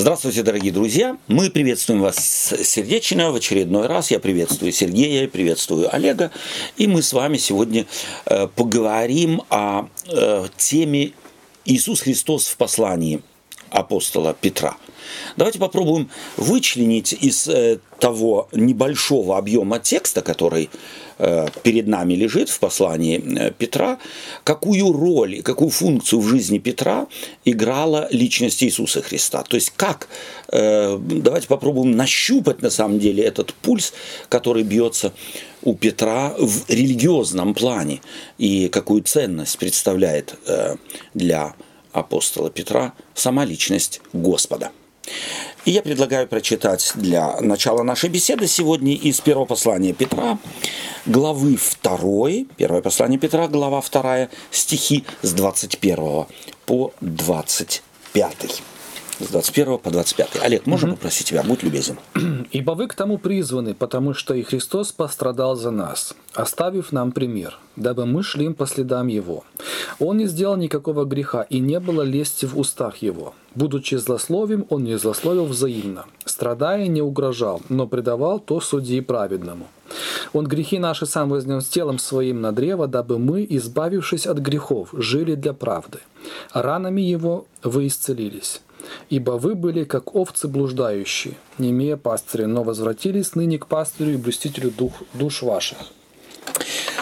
Здравствуйте, дорогие друзья! Мы приветствуем вас сердечно в очередной раз. Я приветствую Сергея, приветствую Олега. И мы с вами сегодня э, поговорим о э, теме Иисус Христос в послании апостола Петра. Давайте попробуем вычленить из э, того небольшого объема текста, который Э, перед нами лежит в послании э, Петра, какую роль, какую функцию в жизни Петра играла личность Иисуса Христа. То есть как, давайте попробуем нащупать на самом деле этот пульс, который бьется у Петра в религиозном плане и какую ценность представляет для апостола Петра сама личность Господа. И я предлагаю прочитать для начала нашей беседы сегодня из первого послания Петра, главы 2, первое послание Петра, глава 2, стихи с 21 по 25 с 21 по 25. Олег, можно угу. попросить тебя, будь любезен. «Ибо вы к тому призваны, потому что и Христос пострадал за нас, оставив нам пример, дабы мы шли по следам Его. Он не сделал никакого греха, и не было лести в устах Его. Будучи злословим, Он не злословил взаимно. Страдая, не угрожал, но предавал то судьи праведному. Он грехи наши сам вознес телом своим на древо, дабы мы, избавившись от грехов, жили для правды. Ранами Его вы исцелились. Ибо вы были, как овцы блуждающие, не имея пастыря, но возвратились ныне к пастырю и блюстителю дух, душ ваших.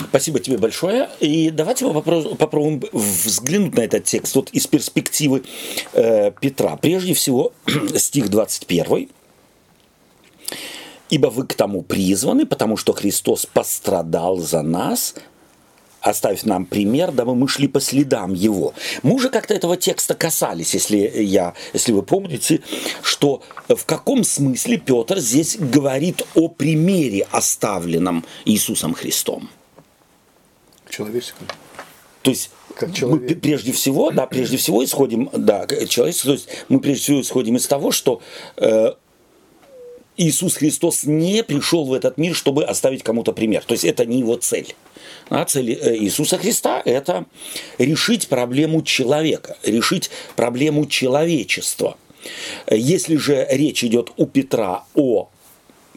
Спасибо тебе большое. И давайте мы попробуем взглянуть на этот текст вот из перспективы э, Петра. Прежде всего, стих 21. «Ибо вы к тому призваны, потому что Христос пострадал за нас, оставив нам пример, дабы мы шли по следам его. Мы уже как-то этого текста касались, если, я, если вы помните, что в каком смысле Петр здесь говорит о примере, оставленном Иисусом Христом. Человеческом. То есть как мы прежде всего, да, прежде всего исходим, да, человечество, то есть мы прежде всего исходим из того, что э, Иисус Христос не пришел в этот мир, чтобы оставить кому-то пример. То есть это не его цель. А цель э, Иисуса Христа – это решить проблему человека, решить проблему человечества. Если же речь идет у Петра о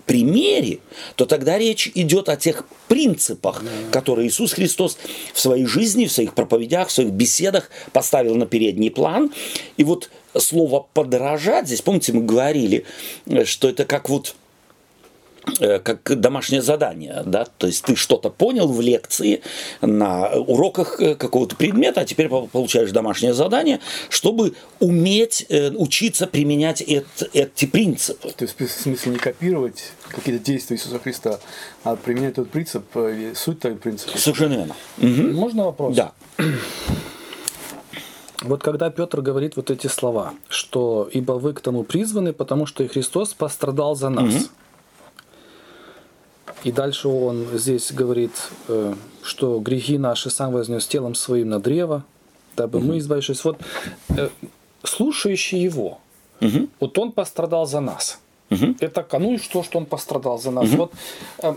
примере, то тогда речь идет о тех принципах, которые Иисус Христос в своей жизни, в своих проповедях, в своих беседах поставил на передний план. И вот слово «подражать», здесь, помните, мы говорили, что это как вот э, как домашнее задание, да, то есть ты что-то понял в лекции на уроках э, какого-то предмета, а теперь получаешь домашнее задание, чтобы уметь э, учиться применять это, эти принципы. То есть в смысле не копировать какие-то действия Иисуса Христа, а применять тот принцип, суть того принципа. Совершенно верно. Угу. Можно вопрос? Да. Вот когда Петр говорит вот эти слова, что «ибо вы к тому призваны, потому что и Христос пострадал за нас». Угу. И дальше он здесь говорит, э, что грехи наши сам вознес телом своим на древо, дабы угу. мы избавившись. Вот э, слушающий его, угу. вот он пострадал за нас. Угу. Это ну и что, что он пострадал за нас. Угу. Вот, э,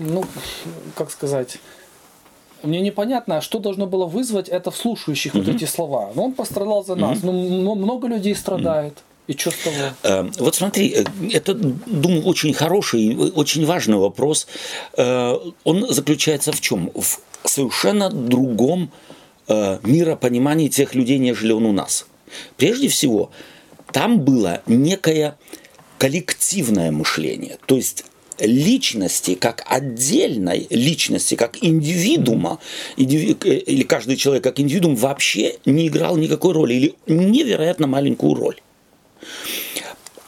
ну, как сказать, мне непонятно, что должно было вызвать это в слушающих угу. вот эти слова. Ну, он пострадал за нас, угу. ну, много людей страдает. И что с того? Э, вот смотри, э, это, думаю, очень хороший, очень важный вопрос. Э, он заключается в чем? В совершенно другом миропонимании тех людей, нежели он у нас. Прежде всего, там было некое коллективное мышление. То есть личности, как отдельной личности, как индивидуума, или каждый человек как индивидуум вообще не играл никакой роли, или невероятно маленькую роль.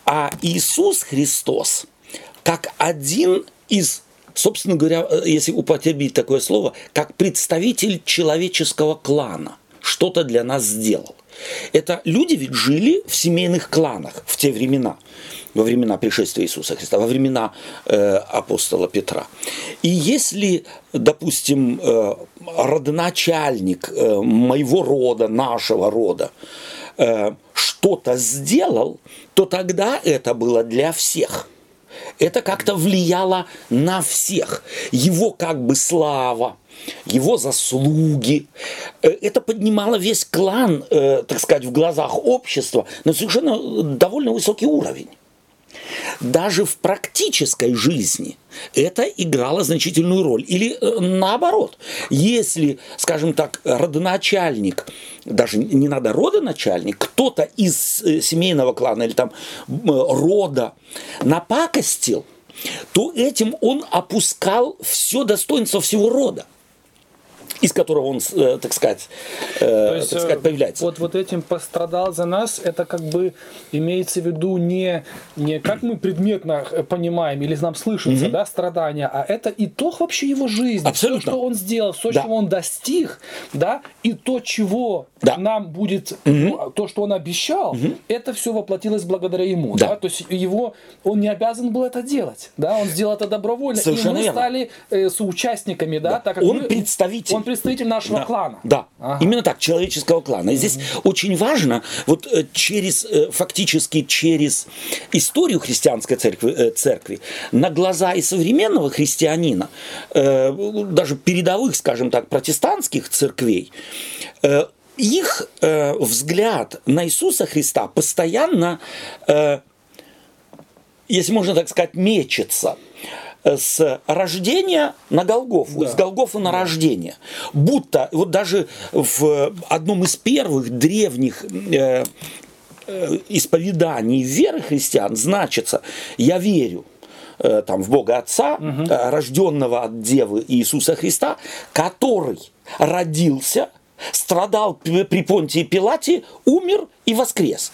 А Иисус Христос, как один из, собственно говоря, если употребить такое слово, как представитель человеческого клана, что-то для нас сделал. Это люди ведь жили в семейных кланах в те времена во времена пришествия Иисуса Христа, во времена э, апостола Петра. И если, допустим, э, родоначальник э, моего рода, нашего рода, э, что-то сделал, то тогда это было для всех. это как-то влияло на всех. Его как бы слава, его заслуги. Э, это поднимало весь клан, э, так сказать, в глазах общества на совершенно довольно высокий уровень. Даже в практической жизни это играло значительную роль. Или э, наоборот, если, скажем так, родоначальник, даже не надо родоначальник, кто-то из семейного клана или там рода напакостил, то этим он опускал все достоинство всего рода из которого он, э, так сказать, э, есть, так сказать, э, появляется. Вот, вот этим пострадал за нас, это как бы имеется в виду не, не как мы предметно понимаем или нам слышится, угу. да, страдания, а это итог вообще его жизни. Абсолютно. Все, что он сделал, все, да. чего он достиг, да, и то, чего да. нам будет, угу. то, что он обещал, угу. это все воплотилось благодаря ему. Да. Да? То есть его, он не обязан был это делать, да, он сделал это добровольно. Совершенно и мы верно. стали э, соучастниками, да, да. так как он мы, представитель. Он представитель нашего да. клана. Да, ага. именно так, человеческого клана. И здесь угу. очень важно, вот э, через, э, фактически через историю христианской церкви, э, церкви на глаза и современного христианина, даже передовых, скажем так, протестантских церквей, их взгляд на Иисуса Христа постоянно, если можно так сказать, мечется – с рождения на Голгофу, да. с Голгофы на рождение. Будто, вот даже в одном из первых древних э, э, исповеданий веры христиан значится «я верю» э, там, в Бога Отца, угу. рожденного от Девы Иисуса Христа, который родился, страдал при Понтии Пилате, умер и воскрес.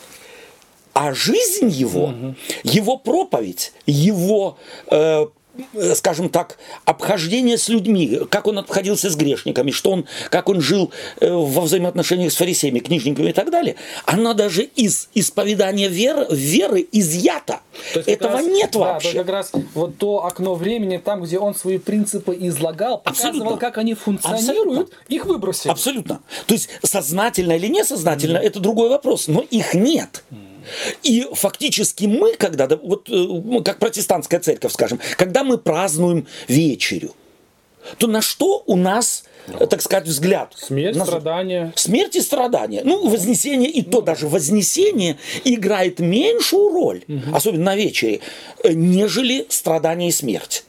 А жизнь его, угу. его проповедь, его Э, скажем так, обхождение с людьми, как он обходился с грешниками, что он, как он жил э, во взаимоотношениях с фарисеями, книжниками и так далее, она даже из исповедания веры, веры изъята. Этого раз, нет да, вообще. как раз вот то окно времени, там, где он свои принципы излагал, показывал, Абсолютно. как они функционируют, Абсолютно. их выбросили. Абсолютно. То есть сознательно или несознательно, mm. это другой вопрос, но их нет. Mm. И фактически мы, когда, вот э, как протестантская церковь, скажем, когда мы празднуем вечерю, то на что у нас, да. так сказать, взгляд? Смерть, на... страдания. Смерть и страдания. Ну, вознесение, и то даже вознесение играет меньшую роль, угу. особенно на вечере, э, нежели страдания и смерть.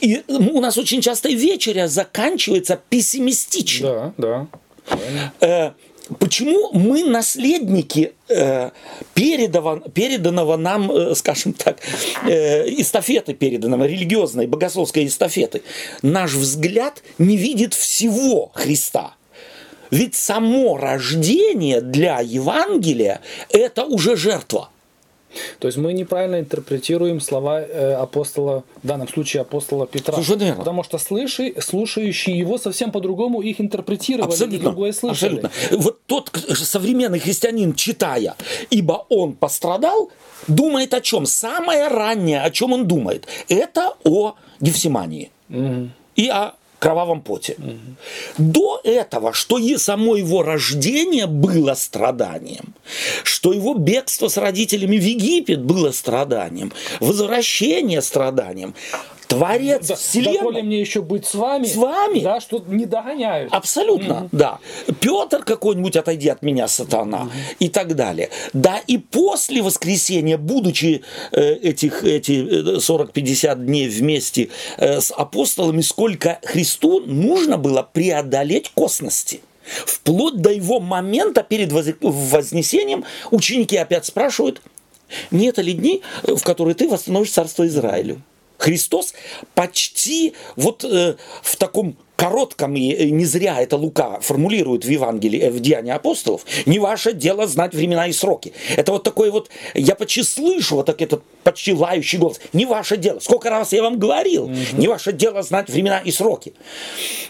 И у нас очень часто вечеря заканчивается пессимистично. Да, да. Почему мы наследники э, переданного нам, э, скажем так, э, эстафеты переданного, религиозной, богословской эстафеты? Наш взгляд не видит всего Христа. Ведь само рождение для Евангелия – это уже жертва – то есть мы неправильно интерпретируем слова э, апостола, в данном случае апостола Петра. Совершенно верно. Потому что слыши, слушающие его совсем по-другому их интерпретировали, абсолютно, и другое слышали. Абсолютно. Вот тот современный христианин, читая, ибо он пострадал, думает о чем? Самое раннее, о чем он думает, это о Гефсимании. Угу. И о кровавом поте. Угу. До этого, что и само его рождение было страданием, что его бегство с родителями в Египет было страданием, возвращение страданием, Творец да, вселенной. Да, мне еще быть с вами. С вами. Да, что не догоняют. Абсолютно, mm да. Петр какой-нибудь, отойди от меня, сатана, mm и так далее. Да, и после воскресения, будучи э, этих, эти 40-50 э, дней вместе э, с апостолами, сколько Христу нужно было преодолеть косности. Вплоть до его момента перед вознесением ученики опять спрашивают, не это ли дни, в которые ты восстановишь царство Израилю? Христос почти вот э, в таком коротком, и не зря это Лука формулирует в Евангелии, э, в Деянии апостолов, не ваше дело знать времена и сроки. Это вот такой вот, я почти слышу вот так этот почти лающий голос, не ваше дело. Сколько раз я вам говорил, угу. не ваше дело знать времена и сроки.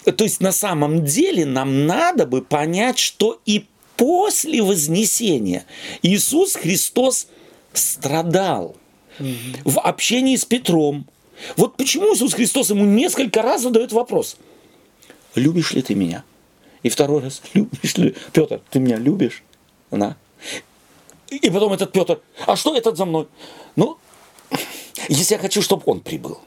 То есть на самом деле нам надо бы понять, что и после Вознесения Иисус Христос страдал угу. в общении с Петром, вот почему Иисус Христос ему несколько раз задает вопрос. Любишь ли ты меня? И второй раз, любишь ли... Петр, ты меня любишь? На. И потом этот Петр, а что этот за мной? Ну, если я хочу, чтобы он прибыл.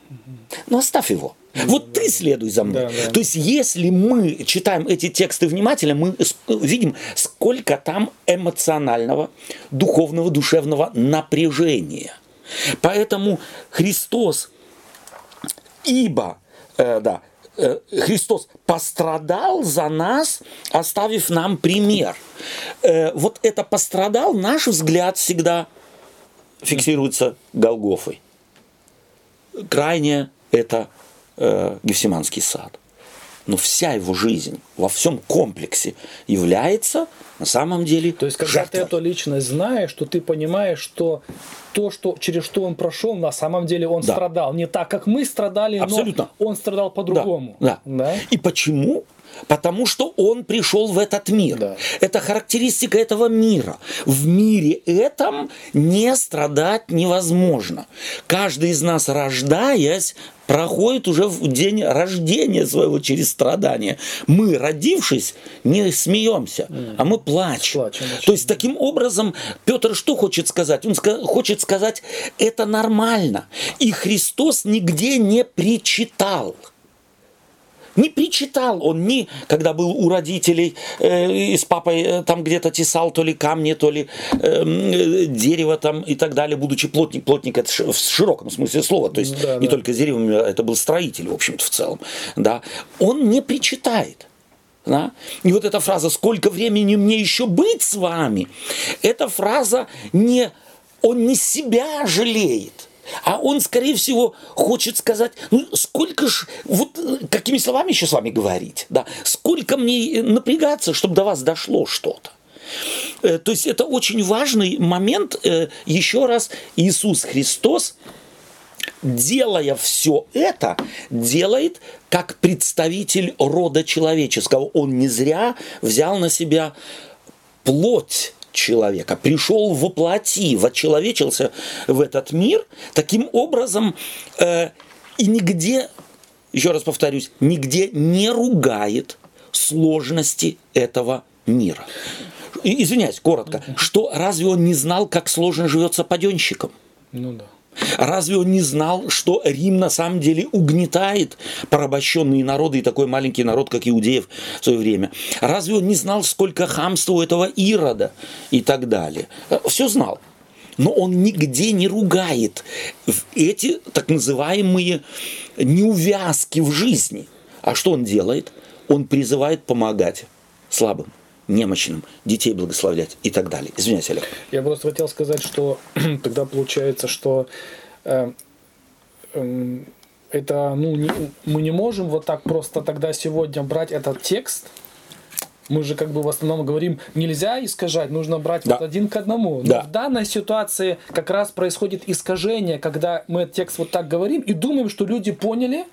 Ну, оставь его. Вот ты следуй за мной. Да, да. То есть, если мы читаем эти тексты внимательно, мы видим, сколько там эмоционального, духовного, душевного напряжения. Поэтому Христос, ибо, э, да, э, Христос пострадал за нас, оставив нам пример. Э, вот это пострадал, наш взгляд всегда фиксируется Голгофой. Крайне это э, Гефсиманский сад. Но вся его жизнь во всем комплексе является на самом деле То есть, когда жертвой. ты эту личность знаешь, что ты понимаешь, что то, что, через что он прошел, на самом деле он Да. страдал. Не так, как мы страдали, Абсолютно. но он страдал по-другому. Да, да. И почему? Потому что он пришел в этот мир. Да. Это характеристика этого мира. В мире этом не страдать невозможно. Каждый из нас, рождаясь, проходит уже в день рождения своего через страдания. Мы, родившись, не смеемся, а мы плачем. Плачем очень. То есть таким образом Петр что хочет сказать? Он ска- хочет сказать, это нормально. И Христос нигде не причитал. Не причитал он ни, когда был у родителей э, и с папой э, там где-то тесал то ли камни, то ли э, м, э, дерево там и так далее, будучи плотник, плотник это в широком смысле слова, то есть Да, не да. только с деревом, э, это был строитель, в общем-то, в целом, да, он не причитает. Да? И вот эта фраза «Сколько времени мне еще быть с вами?» Эта фраза не... Он не себя жалеет, а он, скорее всего, хочет сказать, ну, сколько ж, вот э, какими словами еще с вами говорить, да, сколько мне э, напрягаться, чтобы до вас дошло что-то. Э, То есть это очень важный момент. Еще раз, Иисус Христос, делая все это, делает как представитель рода человеческого. Он не зря взял на себя плоть человека, пришел во плоти, вочеловечился в этот мир, таким образом э, и нигде, еще раз повторюсь, нигде не ругает сложности этого мира. И- Извиняюсь, коротко, что разве он не знал, как сложно живется паденщиком? Ну да. Разве он не знал, что Рим на самом деле угнетает порабощенные народы и такой маленький народ, как иудеев в свое время? Разве он не знал, сколько хамства у этого Ирода и так далее? Все знал. Но он нигде не ругает эти так называемые неувязки в жизни. А что он делает? Он призывает помогать слабым, немощным, детей благословлять и так далее. Извиняюсь, Олег. Я просто хотел сказать, что тогда получается, что э, эм, это, ну, не- мы не можем вот так просто тогда сегодня брать этот текст. Мы же как бы в основном говорим, нельзя искажать, нужно брать Да. вот один к одному. Но Да. в данной ситуации как раз происходит искажение, когда мы этот текст вот так говорим и думаем, что люди поняли,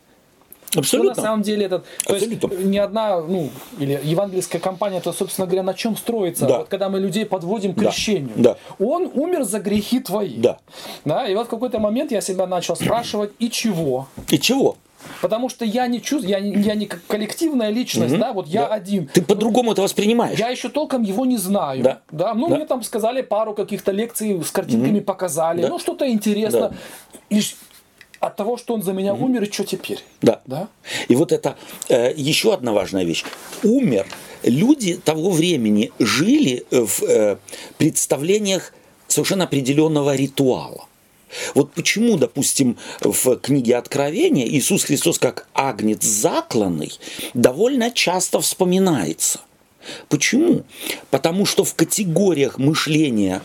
что Абсолютно. на самом деле этот, то есть ни одна, ну, или евангельская компания, то, собственно говоря, на чем строится? Да. Вот когда мы людей подводим к Да. крещению. Да. Он умер за грехи твои. Да. Да, и вот в какой-то момент я себя начал спрашивать, и чего? И чего? Потому что я не чувствую, я, не- я не коллективная личность, да, вот я Да. один. Ты по-другому это воспринимаешь. Я еще толком его не знаю. Да. ну Да. мне там сказали пару каких-то лекций с картинками показали. Да. Ну что-то интересно. И ж- от того, что он за меня умер, и что теперь? Да. Да? И вот это э, еще одна важная вещь. Умер. Люди того времени жили в э, представлениях совершенно определенного ритуала. Вот почему, допустим, в книге Откровения Иисус Христос как агнец закланный довольно часто вспоминается. Почему? Потому что в категориях мышления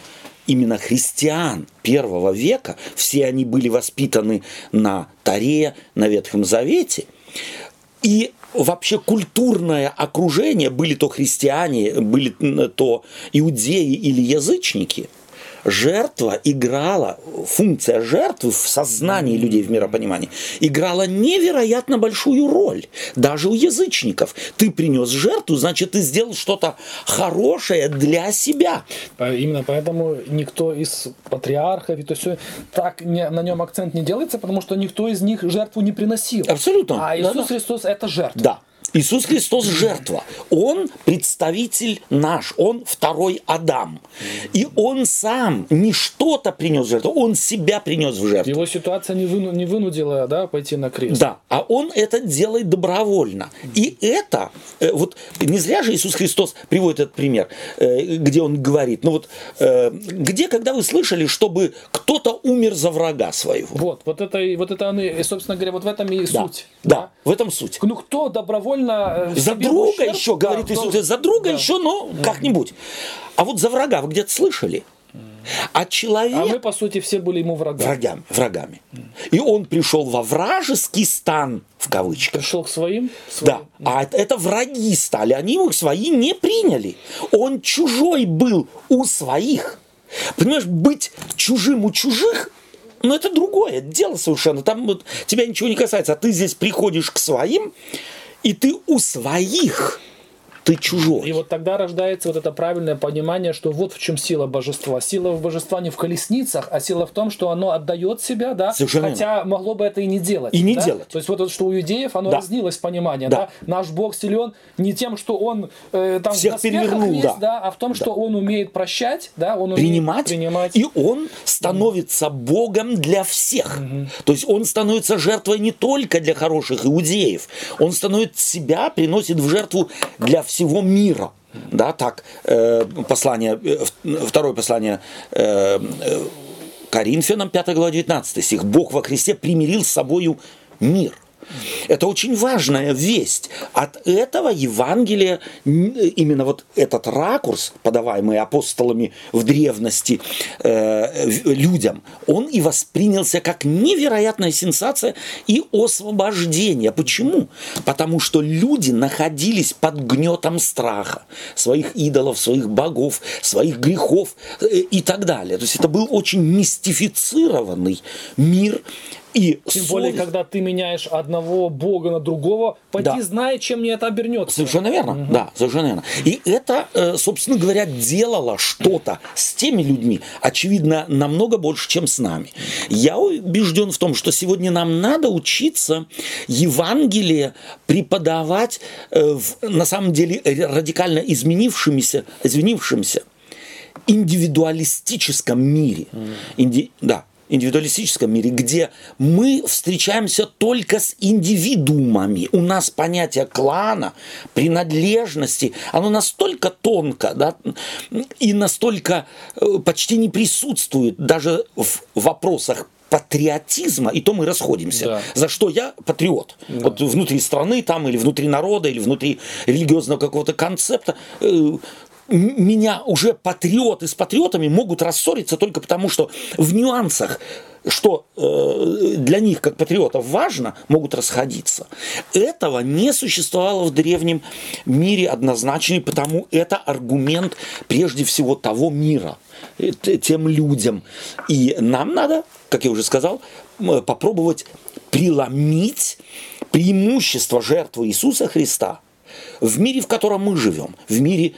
именно христиан первого века, все они были воспитаны на Таре, на Ветхом Завете, и вообще культурное окружение, были то христиане, были то иудеи или язычники, жертва играла, функция жертвы в сознании людей, в миропонимании, играла невероятно большую роль. Даже у язычников. Ты принес жертву, значит, ты сделал что-то хорошее для себя. А Именно поэтому никто из патриархов, и то все так не, на нем акцент не делается, потому что никто из них жертву не приносил. Абсолютно. А Иисус Да-да. Христос это жертва. Да. Иисус Христос жертва. Он представитель наш, он второй Адам. И он сам не что-то принес в жертву, он себя принес в жертву. Его ситуация не, выну, не вынудила да, пойти на крест. Да, а он это делает добровольно. И это, э, вот не зря же Иисус Христос приводит этот пример, э, где он говорит, ну вот, э, где, когда вы слышали, чтобы кто-то умер за врага своего? Вот, вот это, вот это, и, собственно говоря, вот в этом и Да, суть. да, в этом суть. Ну кто добровольно... э, За друга ущерб, еще, да, говорит Иисус, за друга да. еще, ну, как-нибудь. А вот за врага вы где-то слышали? А человек... А мы, по сути, все были ему врагами. врагами, врагами. И он пришел во вражеский стан, в кавычках. Пришел к своим. Да, своим. а это, это враги стали, они его свои не приняли. Он чужой был у своих. Понимаешь, быть чужим у чужих, ну это другое дело совершенно. Там вот тебя ничего не касается, а ты здесь приходишь к своим, и ты у своих, ты чужой. И вот тогда рождается вот это правильное понимание, что вот в чем сила божества. Сила в божества не в колесницах, а сила в том, что оно отдает себя, да, Совершенно хотя могло бы это и не делать. И не да? делать. То есть вот это, что у иудеев, оно Да. разнилось понимание, Да. да. Наш Бог силен не тем, что он э, там Всех перевернул, есть, да. да. а в том, что он умеет прощать, да, он умеет принимать, принимать. и он становится Богом для всех. То есть он становится жертвой не только для хороших иудеев, он становится себя, приносит в жертву для всего мира. Да, так, э, послание, э, второе послание э, э, Коринфянам, 5 глава, 19 стих. Бог во Христе примирил с собою мир. Это очень важная весть. От этого Евангелия, н- именно вот этот ракурс, подаваемый апостолами в древности э, людям, он и воспринялся как невероятная сенсация и освобождение. Почему? Потому что люди находились под гнетом страха своих идолов, своих богов, своих грехов э, и так далее. То есть это был очень мистифицированный мир. И Тем более, совесть- когда ты меняешь одного бога на другого, поди Да. знай, чем мне это обернется. Совершенно верно, да, совершенно верно. И это, э, собственно говоря, делало что-то с теми людьми, очевидно, намного больше, чем с нами. Я убежден в том, что сегодня нам надо учиться Евангелие преподавать э, в, на самом деле радикально изменившимся, изменившимся индивидуалистическом мире. Инди- да, индивидуалистическом мире, где мы встречаемся только с индивидуумами. У нас понятие клана, принадлежности, оно настолько тонко да, и настолько э, почти не присутствует даже в вопросах патриотизма, и то мы расходимся. Да. За что я патриот. Вот внутри страны там, или внутри народа, или внутри религиозного какого-то концепта. Меня уже патриоты с патриотами могут рассориться только потому, что в нюансах, что э, для них, как патриотов, важно, могут расходиться. Этого не существовало в древнем мире однозначно, потому это аргумент прежде всего того мира, э, тем людям. И нам надо, как я уже сказал, попробовать преломить преимущество жертвы Иисуса Христа в мире, в котором мы живем, в мире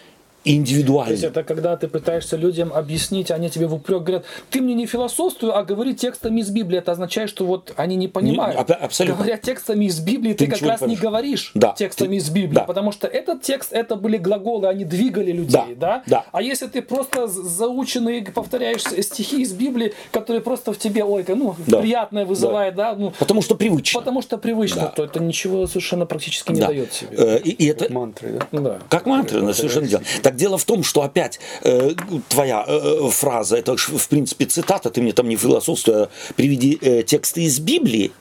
То есть это когда ты пытаешься людям объяснить, они тебе в упрек говорят, ты мне не философствуй, а говори текстами из Библии. Это означает, что вот они не понимают. аб- абсолютно. Говоря текстами из Библии, ты, Ты как не раз не говоришь Да. текстами Ты- из Библии, да. потому что этот текст, это были глаголы, они двигали людей, Да, да? да. А если ты просто заученный повторяешь стихи из Библии, которые просто в тебе, ой, ну, Да. приятное вызывает, да, ну, Потому что привычно. потому что привычно, Да. то это ничего совершенно практически не Да. дает себе. Э, И, и это, Мантры, да? Да. Как мантра, ну, совершенно дело. Так дело в том, что опять э, твоя э, фраза, это в принципе цитата, ты мне там не философствуй, а приведи э, тексты из Библии.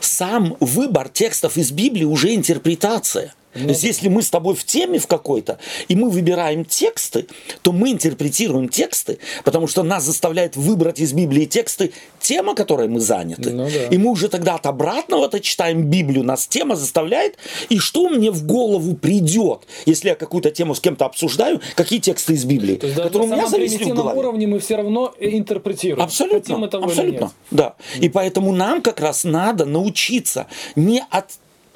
Сам выбор текстов из Библии уже интерпретация. То есть, если мы с тобой в теме в какой-то, и мы выбираем тексты, то мы интерпретируем тексты, потому что нас заставляет выбрать из Библии тексты тема, которой мы заняты. Ну да. И мы уже тогда от обратного-то читаем Библию, нас тема заставляет, и что мне в голову придет, если я какую-то тему с кем-то обсуждаю, какие тексты из Библии, То есть которые у меня зависли в голове. уровне мы все равно интерпретируем. Абсолютно, Хотим этого или абсолютно, нет. да. И поэтому нам как раз надо научиться не от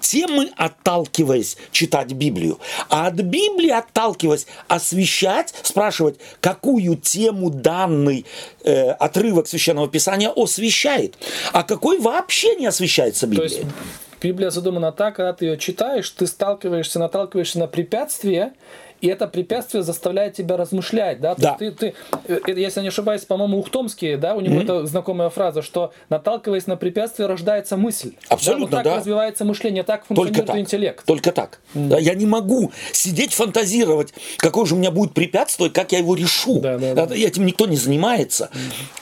темы отталкиваясь читать Библию, а от Библии отталкиваясь освещать, спрашивать, какую тему данный э, отрывок Священного Писания освещает, а какой вообще не освещается То Библией. есть Библия задумана так, когда ты ее читаешь, ты сталкиваешься, наталкиваешься на препятствие, и это препятствие заставляет тебя размышлять, да? Да. ты, ты, э, если я не ошибаюсь, по-моему, Ухтомский, да, у него это знакомая фраза, что наталкиваясь на препятствие, рождается мысль. Абсолютно, да. Вот так да. развивается мышление, так Только функционирует так. интеллект. Только так. Да, я не могу сидеть фантазировать, какое же у меня будет препятствие, как я его решу. Да, да, да. Этим никто не занимается.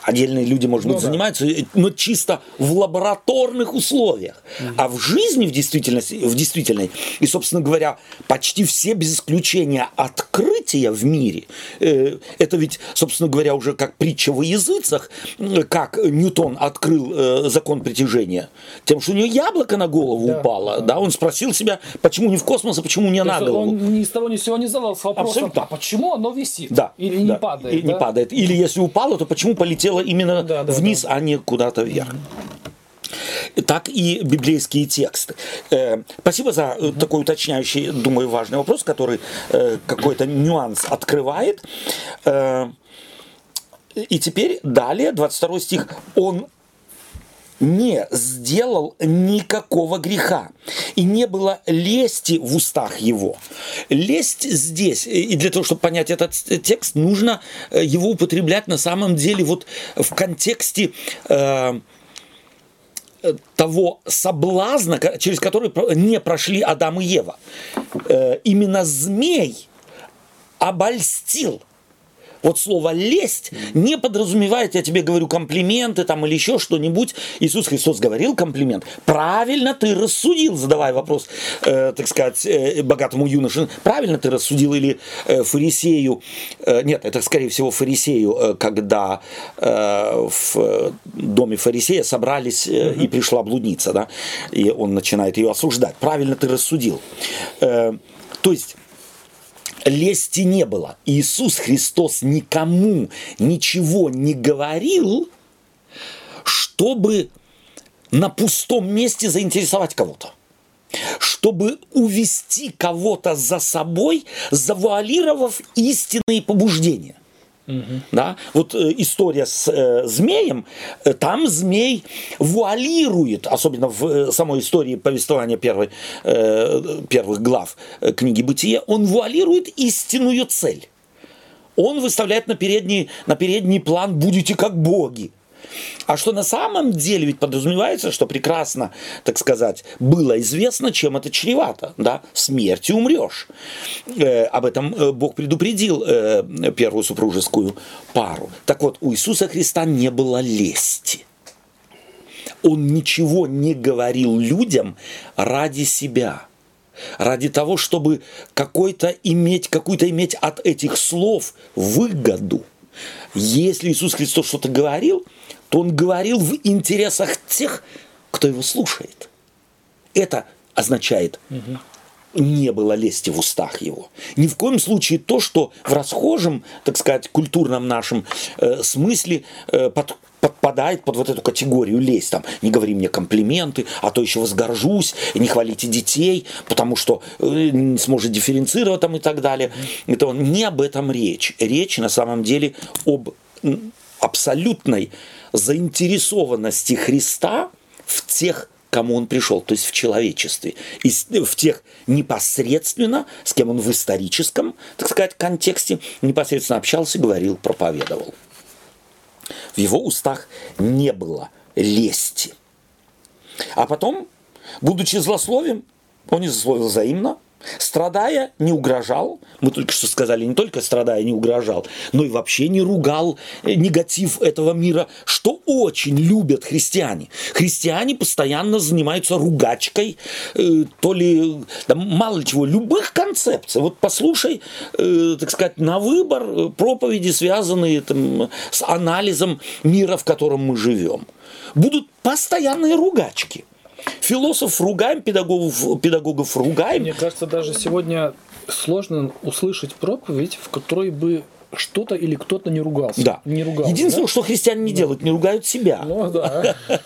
Отдельные люди, может быть, Ну да. занимаются, э, но чисто в лабораторных условиях. А в жизни, в действительности, в действительной, и, собственно говоря, почти все без исключения открытия в мире, э, это ведь, собственно говоря, уже как притча во языцах, э, как Ньютон открыл э, закон притяжения, тем, что у него яблоко на голову Да, упало, да, он спросил себя, почему не в космос, а почему не То на голову. он ни с того ни с сего не задался вопросом, Абсолютно. а почему оно висит? Да. Или не да, падает? И не да? падает. Или если упало, то почему полетело именно Да, да, вниз, а не куда-то вверх? Так и библейские тексты. Э, спасибо за э, такой уточняющий, думаю, важный вопрос, который э, какой-то нюанс открывает. И теперь далее, 22 стих. Он не сделал никакого греха, и не было лести в устах его. Лесть здесь, и для того, чтобы понять этот текст, нужно его употреблять на самом деле вот в контексте э, того соблазна, через который не прошли Адам и Ева. Э, Именно змей обольстил вот слово лесть не подразумевает, я тебе говорю, комплименты там или еще что-нибудь. Иисус Христос говорил комплимент. Правильно ты рассудил, задавая вопрос, э, так сказать, э, богатому юноше. Правильно ты рассудил или э, фарисею. э, нет, это скорее всего фарисею, э, когда э, в доме фарисея собрались э, и пришла блудница, да, и он начинает ее осуждать. Правильно ты рассудил. Э, то есть лести не было. Иисус Христос никому ничего не говорил, чтобы на пустом месте заинтересовать кого-то. Чтобы увести кого-то за собой, завуалировав истинные побуждения. Да? Вот э, история с э, змеем, э, там змей вуалирует, особенно в э, самой истории повествования первой, э, первых глав э, книги «Бытие», он вуалирует истинную цель. Он выставляет на передний, на передний план «будете как боги». А что на самом деле ведь подразумевается, что прекрасно, так сказать, было известно, чем это чревато, да, смертью умрешь. Э, об этом э, Бог предупредил э, первую супружескую пару. Так вот, у Иисуса Христа не было лести. Он ничего не говорил людям ради себя ради того, чтобы какой-то иметь, какую-то иметь от этих слов выгоду. Если Иисус Христос что-то говорил, то Он говорил в интересах тех, кто его слушает. Это означает, не было лести в устах его. Ни в коем случае то, что в расхожем, так сказать, культурном нашем э, смысле э, под- подпадает под вот эту категорию лесть. Там, не говори мне комплименты, а то еще возгоржусь, не хвалите детей, потому что э, не сможет дифференцировать там и так далее. Это он- не об этом речь. Речь на самом деле об абсолютной заинтересованности Христа в тех кому он пришел, то есть в человечестве, и в тех непосредственно, с кем он в историческом, так сказать, контексте непосредственно общался, говорил, проповедовал. В его устах не было лести. А потом, будучи злословием, он не злословил взаимно, страдая, не угрожал. Мы только что сказали, не только страдая, не угрожал, но и вообще не ругал э, негатив этого мира, что очень любят христиане. Христиане постоянно занимаются ругачкой, э, то ли, да мало чего, любых концепций. Вот послушай, э, так сказать, на выбор э, проповеди, связанные там, с анализом мира, в котором мы живем. Будут постоянные ругачки. Философ ругаем, педагогов, педагогов ругаем. Мне кажется, даже сегодня сложно услышать проповедь, в которой бы что-то или кто-то не ругался. Да. Не ругался. Единственное, что христиане не делают, не ругают себя. да? Ну да.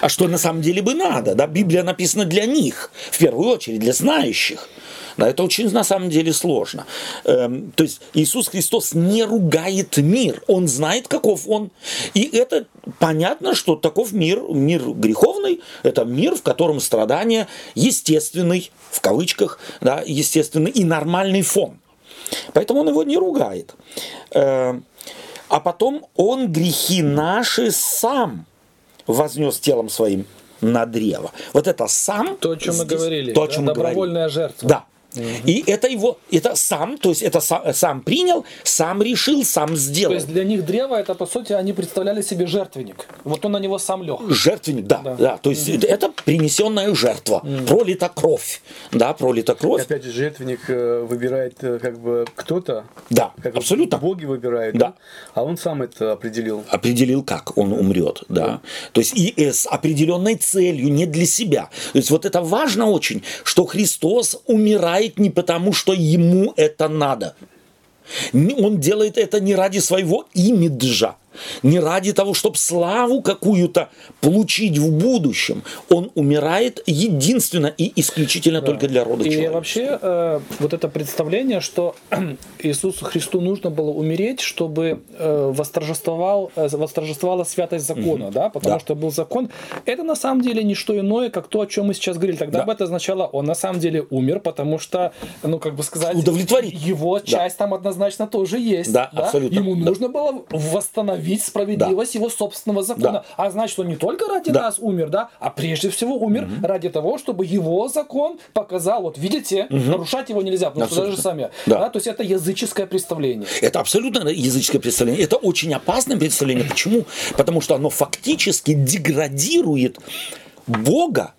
А что на самом деле бы надо? Да? Библия написана для них, в первую очередь, для знающих. Да, это очень на самом деле сложно. Эм, то есть Иисус Христос не ругает мир, Он знает, каков Он. И это понятно, что таков мир, мир греховный, это мир, в котором страдания естественный, в кавычках, да, естественный и нормальный фон. Поэтому он его не ругает. Эм, а потом он грехи наши сам вознес телом своим на древо. Вот это сам. То, о чем мы говорили. То, о чем да, мы говорили. добровольная жертва. Да. И это его, это сам, то есть это сам, сам принял, сам решил, сам сделал. То есть для них древо это по сути они представляли себе жертвенник. Вот он на него сам лег. Жертвенник, да, да. Да. То есть это принесенная жертва, пролита кровь, да, пролита И кровь. опять же, жертвенник э, выбирает э, как бы кто-то. Да, как абсолютно. Боги выбирают, Да. а он сам это определил. определил, как он умрет, да. То есть и э, с определенной целью, не для себя. То есть вот это важно очень, что Христос умирает не потому, что ему это надо. Он делает это не ради своего имиджа, не ради того, чтобы славу какую-то получить в будущем. Он умирает единственно и исключительно только для рода И человека. вообще э, вот это представление, что Иисусу Христу нужно было умереть, чтобы э, восторжествовал, э, восторжествовала святость закона, да, потому Да. что был закон. Это на самом деле не что иное, как то, о чем мы сейчас говорили. Тогда Да. бы это означало, он на самом деле умер, потому что, ну как бы сказать, Удовлетворить. его часть там однозначно тоже есть. Да, абсолютно, Ему да. нужно было восстановить справедливость его собственного закона. Да. А значит, он не только ради Да. нас умер, да, а прежде всего умер ради того, чтобы его закон показал, вот видите, нарушать его нельзя, потому что Абсолютно. даже сами. Да. Да, то есть это языческое представление. Это абсолютно языческое представление. Это очень опасное представление. Почему? Потому что оно фактически деградирует Бога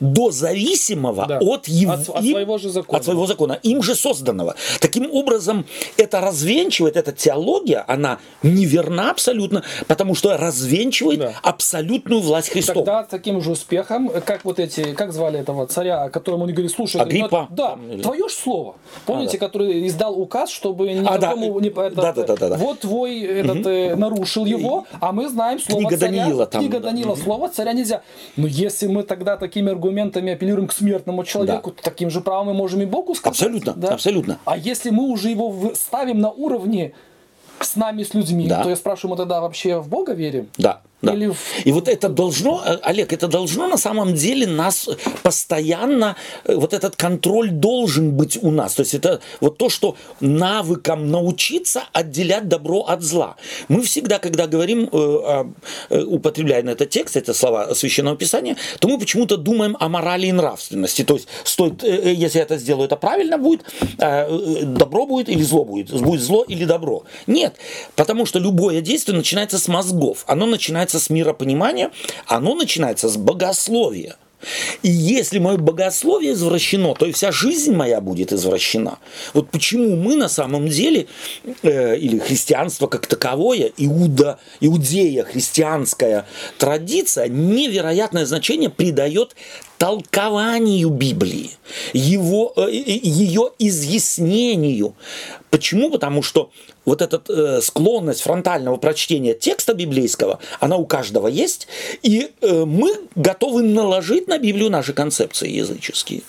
до зависимого Да. от, его, От- от своего же закона. от своего закона, им же созданного. Таким образом, это развенчивает, эта теология, она неверна абсолютно, потому что развенчивает Да. абсолютную власть Христову. Тогда таким же успехом, как вот эти, как звали этого царя, которому они говорили, слушай, Агриппа. ну, да, или- твое ж слово. Помните, А, да. который издал указ, чтобы А, да. не этот, Да, да, да, да, да. вот твой этот э, нарушил его, а мы знаем слово Книга царя. Даниила там, Книга да. Даниила, слово царя нельзя. Но если мы тогда такими аргументами апеллируем к смертному человеку, то таким же правом мы можем и Богу сказать. Абсолютно, да? абсолютно. А если мы уже его ставим на уровне с нами, с людьми, Да. то я спрашиваю, мы тогда вообще в Бога верим? Да. Да. Или И вот это должно, э, Олег, это должно на самом деле нас постоянно, э, вот этот контроль должен быть у нас. То есть это вот то, что навыкам научиться отделять добро от зла. Мы всегда, когда говорим, э, употребляя на этот текст, это слова Священного Писания, то мы почему-то думаем о морали и нравственности. То есть, стоит, если я это сделаю, это правильно будет, э, добро будет или зло будет, будет зло или добро. Нет, потому что любое действие начинается с мозгов, оно начинается с миропонимания, оно начинается с богословия. И если мое богословие извращено, то и вся жизнь моя будет извращена. Вот почему мы на самом деле, э, или христианство как таковое, иуда, иудея, христианская традиция, невероятное значение придает толкованию Библии, его, э, ее изъяснению. Почему? Потому что вот эта э, склонность фронтального прочтения текста библейского, она у каждого есть, и э, мы готовы наложить на Библию наши концепции языческие.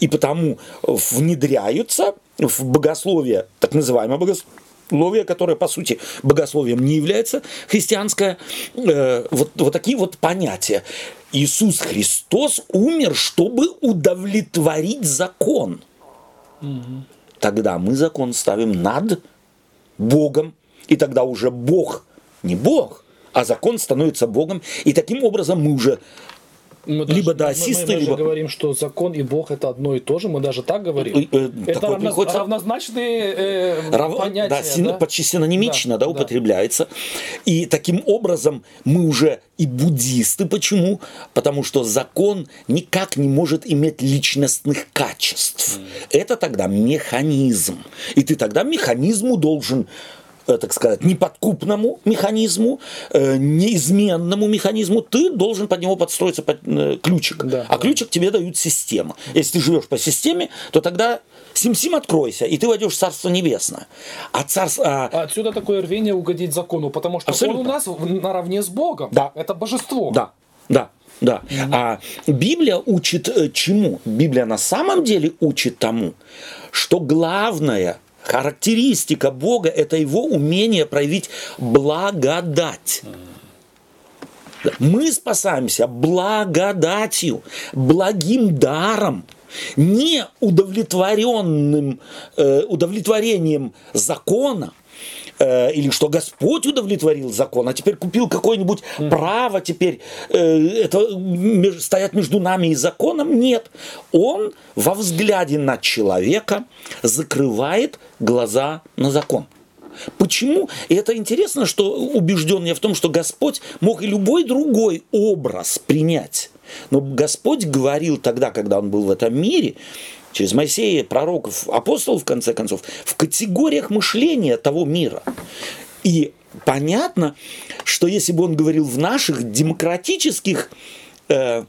И потому внедряются в богословие, так называемое богословие, которое, по сути, богословием не является христианское, э, вот, вот такие вот понятия. Иисус Христос умер, чтобы удовлетворить закон. Тогда мы закон ставим над Богом, и тогда уже Бог не Бог, а закон становится Богом, и таким образом мы уже Мы Либо даже- даосисты, мы, мы, мы либо- же говорим, что закон и Бог это одно и то же, мы даже так говорим. Э, э, это равно- приходится- равнозначные э, Рав- понятия. да, син- да? почти синонимично да, Да, да. употребляется. И таким образом мы уже и буддисты. Почему? Потому что закон никак не может иметь личностных качеств. Это тогда механизм. И ты тогда механизму должен так сказать, неподкупному механизму, э, неизменному механизму, ты должен под него подстроиться под э, ключик. Да, а да. ключик тебе дают система. Если ты живешь по системе, то тогда сим-сим откройся, и ты войдешь в Царство Небесное. А царство... а, А Отсюда такое рвение угодить закону, потому что Абсолютно. он у нас наравне с Богом. Да. Это божество. Да. Да, да. А Библия учит э, чему? Библия на самом деле учит тому, что главная характеристика Бога – это его умение проявить благодать. Мы спасаемся благодатью, благим даром, не удовлетворенным, э, удовлетворением закона, э, или что Господь удовлетворил закон, а теперь купил какое-нибудь mm. право, теперь э, это стоят между нами и законом. Нет. Он во взгляде на человека закрывает глаза на закон. Почему? И это интересно, что убежден я в том, что Господь мог и любой другой образ принять. Но Господь говорил тогда, когда Он был в этом мире, через Моисея, пророков, апостолов, в конце концов, в категориях мышления того мира. И понятно, что если бы он говорил в наших демократических э,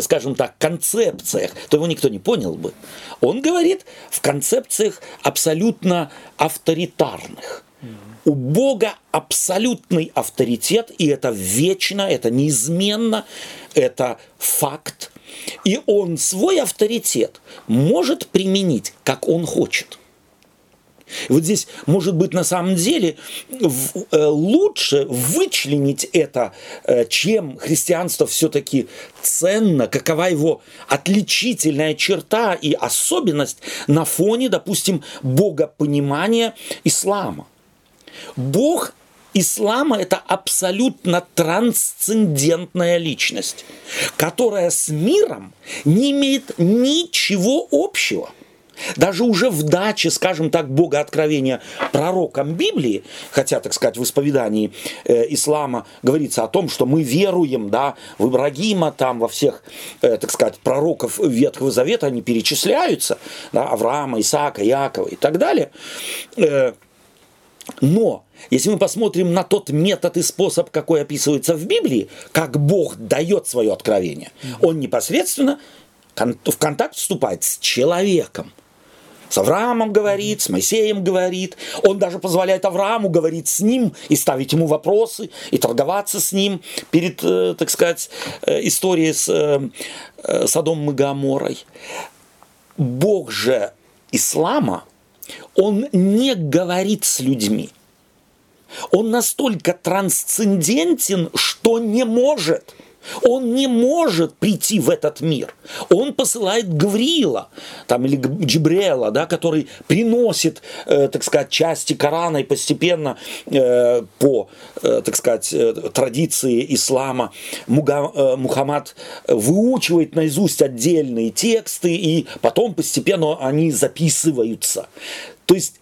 скажем так, концепциях, то его никто не понял бы. Он говорит в концепциях абсолютно авторитарных. У Бога абсолютный авторитет, и это вечно, это неизменно, это факт. И он свой авторитет может применить, как он хочет – вот здесь, может быть, на самом деле э, лучше вычленить это, э, чем христианство все-таки ценно, какова его отличительная черта и особенность на фоне, допустим, богопонимания ислама. Бог ислама это абсолютно трансцендентная личность, которая с миром не имеет ничего общего – даже уже в даче, скажем так, Бога откровения пророкам Библии, хотя, так сказать, в исповедании э, ислама говорится о том, что мы веруем, да, в Ибрагима, там, во всех, э, так сказать, пророков Ветхого Завета, они перечисляются, да, Авраама, Исаака, Якова и так далее. Э, но если мы посмотрим на тот метод и способ, какой описывается в Библии, как Бог дает свое откровение, он непосредственно в контакт вступает с человеком – с Авраамом говорит, с Моисеем говорит. Он даже позволяет Аврааму говорить с ним и ставить ему вопросы, и торговаться с ним перед, э, так сказать, э, историей с э, Содомом и Гаморой. Бог же ислама, он не говорит с людьми. Он настолько трансцендентен, что не может – он не может прийти в этот мир. Он посылает Гавриила, там, или Джибрела, да, который приносит, э, так сказать, части Корана и постепенно э, по, э, так сказать, э, традиции ислама Муга, э, Мухаммад выучивает наизусть отдельные тексты, и потом постепенно они записываются. То есть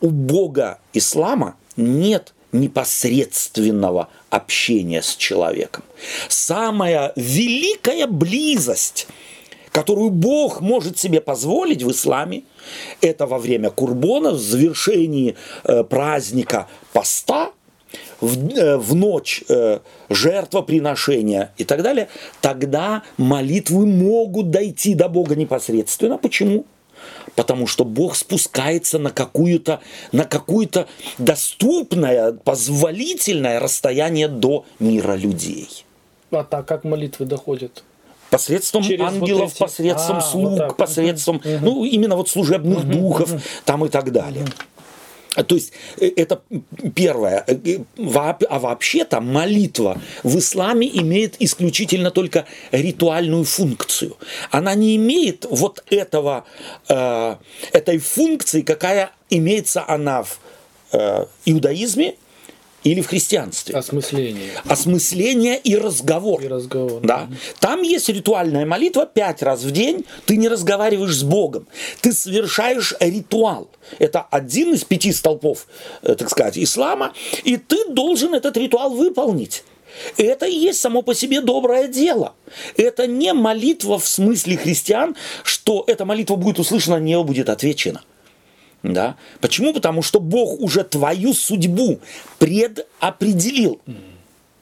у Бога ислама нет непосредственного общения с человеком. Самая великая близость, которую Бог может себе позволить в исламе, это во время курбона, в завершении э, праздника поста, в, э, в ночь э, жертвоприношения и так далее, тогда молитвы могут дойти до Бога непосредственно. Почему? Потому что Бог спускается на какую-то на какое-то доступное, позволительное расстояние до мира людей. А так как молитвы доходят? посредством Через ангелов, вот эти... посредством а, слуг, вот посредством, угу. ну, именно вот служебных угу, духов угу. там и так далее. Угу. То есть э, это первое. Э, а вообще-то молитва в исламе имеет исключительно только ритуальную функцию. Она не имеет вот этого, э, этой функции, какая имеется она в иудаизме или в христианстве. Осмысление. Осмысление и разговор. И разговор. Да. Там есть ритуальная молитва пять раз в день. Ты не разговариваешь с Богом. Ты совершаешь ритуал. Это один из пяти столпов, э, так сказать, ислама. И ты должен этот ритуал выполнить. Это и есть само по себе доброе дело. Это не молитва в смысле христиан, что эта молитва будет услышана, на нее будет отвечено. Да? Почему? Потому что Бог уже твою судьбу предопределил.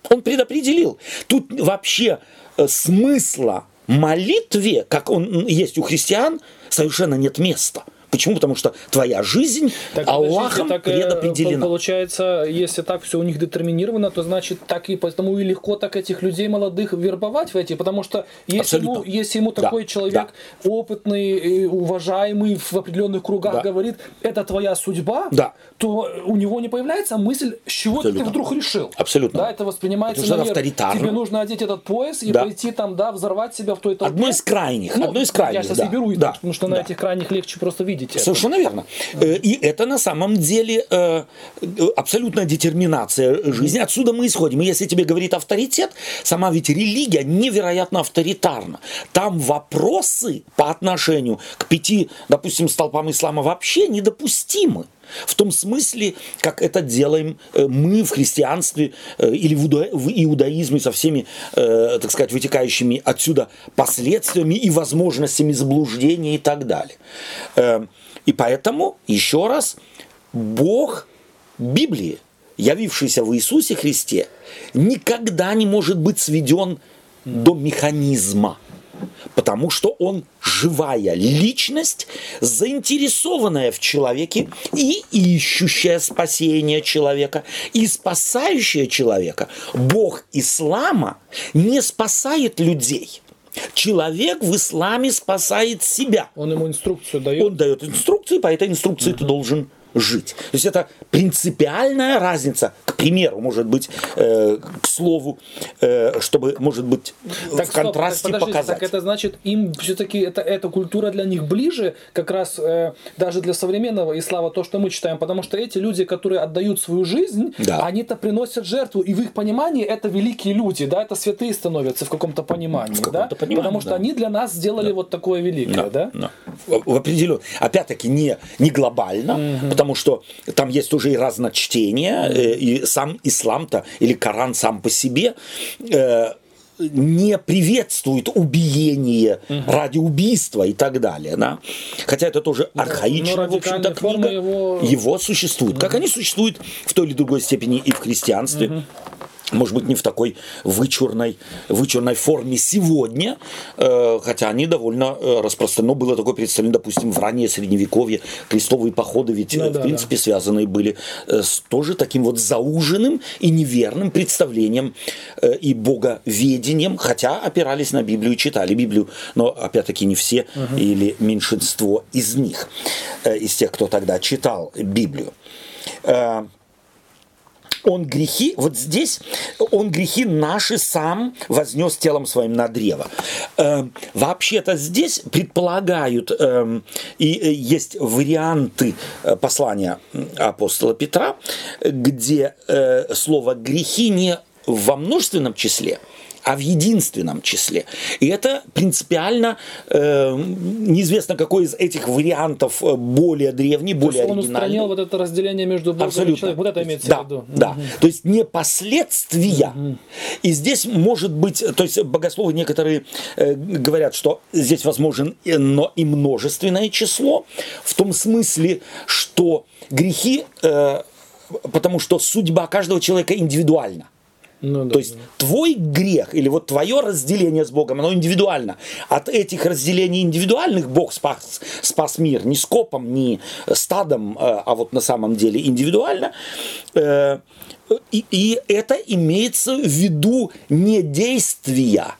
Он предопределил. Тут вообще э, смысла молитве, как он есть у христиан, совершенно нет места. Почему? Потому что твоя жизнь Так, Аллахом так, э, предопределена. Получается, если так все у них детерминировано, то значит так и потому и легко так этих людей молодых вербовать в эти, потому что если ему, если ему Да, такой человек опытный, и уважаемый в определенных кругах Да. говорит, это твоя судьба, Да. то у него не появляется мысль, с чего Абсолютно. ты вдруг решил. Абсолютно. Да, это воспринимается это авторитарно. Тебе нужно одеть этот пояс и Да. пойти там, да, взорвать себя в той толпе. Одно из крайних, Ну, одно из крайних, Я сейчас да, и беру, да, потому что на да. этих крайних легче просто видеть. Это. Совершенно верно. Э, И это на самом деле э, э, абсолютная детерминация жизни. Отсюда мы исходим. И если тебе говорит авторитет, сама ведь религия невероятно авторитарна. Там вопросы по отношению к пяти, допустим, столпам ислама вообще недопустимы. В том смысле, как это делаем э, мы в христианстве э, или в иуда- в иудаизме со всеми, э, так сказать, вытекающими отсюда последствиями и возможностями заблуждения и так далее. И поэтому, еще раз, Бог Библии, явившийся в Иисусе Христе, никогда не может быть сведен до механизма. Потому что он живая личность, заинтересованная в человеке и ищущая спасение человека, и спасающая человека. Бог ислама не спасает людей. Человек в исламе спасает себя. Он ему инструкцию дает. Он дает инструкции, по этой инструкции ты должен жить. То есть это принципиальная разница, к примеру, может быть, э, к слову, э, чтобы, может быть, Так, в стоп, контрасте подождите, показать. Так это значит, им все-таки это, эта культура для них ближе, как раз э, даже для современного ислама, то, что мы читаем, потому что эти люди, которые отдают свою жизнь, Да. они-то приносят жертву, и в их понимании это великие люди, да, это святые становятся в каком-то понимании, В да, каком-то понимании, потому что да. они для нас сделали вот такое великое, да. Да. В, в определен- Опять-таки не, не глобально, потому что там есть уже и разночтение, э, и сам ислам-то, или Коран сам по себе, э, не приветствует убиение ради убийства и так далее. Да? Хотя это тоже архаичная, в общем-то, книга. его- Его существуют. Как они существуют в той или другой степени и в христианстве. Может быть, не в такой вычурной, вычурной форме сегодня, э, хотя они довольно э, распространено было такое представление, допустим, в раннее средневековье крестовые походы ведь, Ну э, в да, принципе, связанные были э, с тоже таким вот зауженным и неверным представлением э, и боговедением, хотя опирались на Библию читали Библию, но опять-таки не все или меньшинство из них, э, из тех, кто тогда читал Библию. Э, он грехи, вот здесь он грехи наши сам вознес телом своим на древо. Э, вообще-то здесь предполагают, э, и есть варианты э, послания апостола Петра, где э, слово грехи не во множественном числе, а в единственном числе. И это принципиально э, неизвестно, какой из этих вариантов э, более древний, То более есть он оригинальный. устранил вот это разделение между Богом и Абсолютно. человеком. Вот это То есть, имеется да, в виду. Да, то есть не последствия. И здесь может быть, то есть богословы некоторые э, говорят, что здесь возможен, и- но и множественное число, в том смысле, что грехи, э, потому что судьба каждого человека индивидуальна. Ну, да, То есть твой грех или вот твое разделение с Богом, оно индивидуально. От этих разделений индивидуальных Бог спас, спас мир не скопом, не стадом, э, а вот на самом деле индивидуально. Э, И, и это имеется в виду не действия,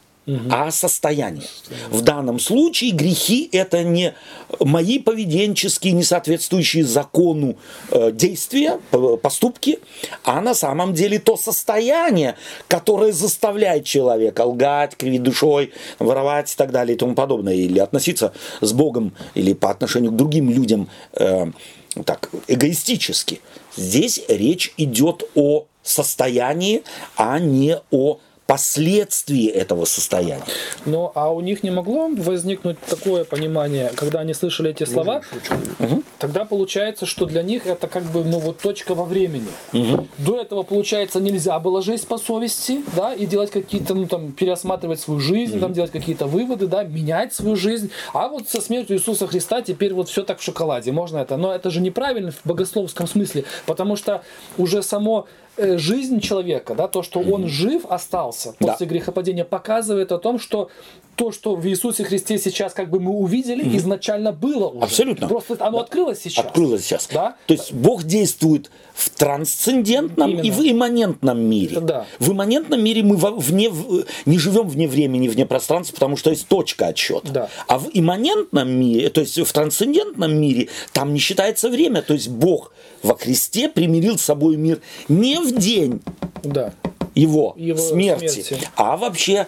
а состояние. В данном случае грехи это не мои поведенческие, не соответствующие закону э, действия, поступки, а на самом деле то состояние, которое заставляет человека лгать, кривить душой, воровать и так далее и тому подобное, или относиться с Богом, или по отношению к другим людям э, так, эгоистически. Здесь речь идет о состоянии, а не о последствии этого состояния. Ну, а у них не могло возникнуть такое понимание, когда они слышали эти слова? Тогда получается, что для них это как бы, ну, вот точка во времени. До этого, получается, нельзя было жить по совести, да, и делать какие-то, ну, там, переосматривать свою жизнь, там, делать какие-то выводы, да, менять свою жизнь. А вот со смертью Иисуса Христа теперь вот все так в шоколаде. Можно это, но это же неправильно в богословском смысле, потому что уже само жизнь человека, да, то, что он жив остался Да. после грехопадения, показывает о том, что то, что в Иисусе Христе сейчас как бы мы увидели, изначально было уже. Абсолютно. Просто оно открылось сейчас. Открылось сейчас. Да? То есть Бог действует в трансцендентном и Именно. в имманентном мире. Да. В имманентном мире мы вне, не живем вне времени, вне пространства, потому что есть точка отсчета. Да. А в имманентном мире, то есть в трансцендентном мире, там не считается время. То есть Бог во Христе примирил с собой мир не в день Да. его, Его смерти, смерти. а вообще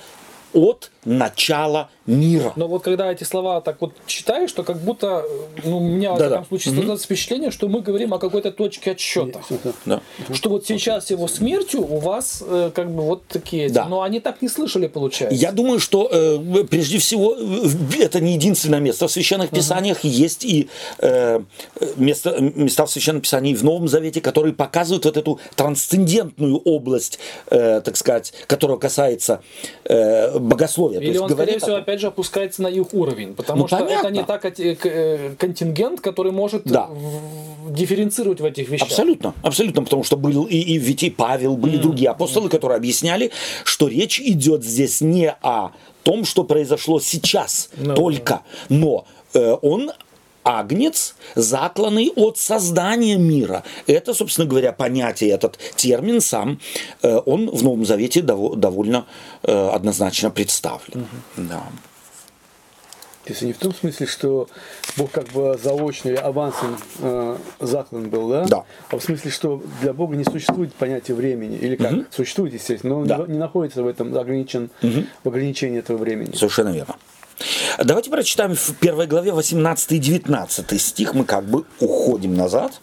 от начала мира. Но вот когда эти слова так вот читаешь, то как будто, ну, у меня в Да-да. этом случае создалось впечатление, что мы говорим о какой-то точке отсчета. Да. Что вот сейчас его смертью у вас э, как бы вот такие, эти- Да. но они так не слышали, получается. Я думаю, что э, прежде всего э, в- это не единственное место в священных писаниях, есть и э, место, места в священном писании в Новом Завете, которые показывают вот эту трансцендентную область, э, так сказать, которая касается э, богословия. То Или он, скорее всего, опять же, опускается на их уровень, потому Ну, что понятно. это не так э, э, контингент, который может Да. в- дифференцировать в этих вещах. Абсолютно, абсолютно, потому что был и, и ведь и Павел, были другие апостолы, которые объясняли, что речь идет здесь не о том, что произошло сейчас Ну, только, но э, он агнец, закланный от создания мира. Это, собственно говоря, понятие, этот термин сам, э, он в Новом Завете дово- довольно э, однозначно представлен. Да. То есть не в том смысле, что Бог как бы заочно или авансом э, заклан был, да? Да. А в смысле, что для Бога не существует понятия времени. Или как? Существует, естественно, но он Да. не, находится в этом ограничен, в ограничении этого времени. Совершенно верно. Давайте прочитаем в первой главе 18 и 19 стих. Мы как бы уходим назад.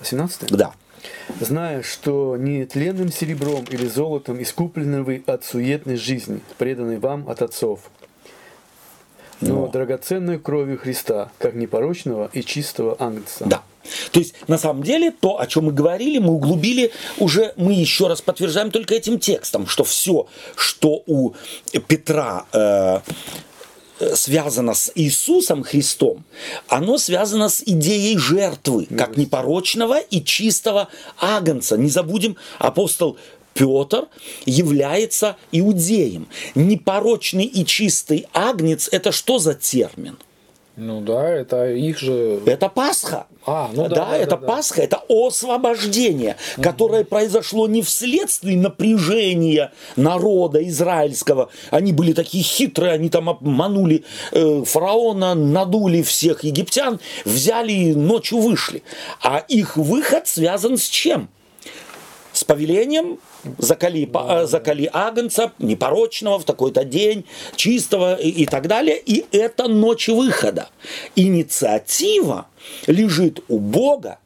18 Да. Зная, что не тленным серебром или золотом искуплены вы от суетной жизни, преданной вам от отцов, но Но. драгоценной кровью Христа, как непорочного и чистого ангца. Да. То есть, на самом деле, то, о чем мы говорили, мы углубили уже, мы еще раз подтверждаем только этим текстом, что все, что у Петра э, связано с Иисусом Христом, оно связано с идеей жертвы, как непорочного и чистого агнца. Не забудем, апостол Петр является иудеем. Непорочный и чистый агнец – это что за термин? Ну да, это их же... Это Пасха. А, ну да, да, это да, да. Пасха, это освобождение, которое произошло не вследствие напряжения народа израильского. Они были такие хитрые, они там обманули э, фараона, надули всех египтян, взяли и ночью вышли. А их выход связан с чем? С повелением закали, э, закали агнца непорочного в такой-то день, чистого и, и так далее. И это ночь выхода. Инициатива лежит у Бога,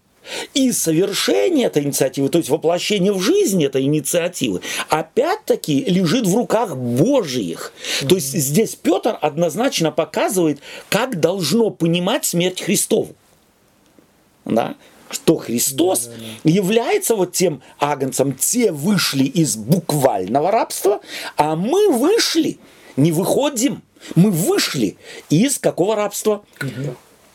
и совершение этой инициативы, то есть воплощение в жизнь этой инициативы, опять-таки лежит в руках Божьих. То есть здесь Петр однозначно показывает, как должно понимать смерть Христову да, что Христос является вот тем агнцем, те вышли из буквального рабства, а мы вышли, не выходим, мы вышли из какого рабства?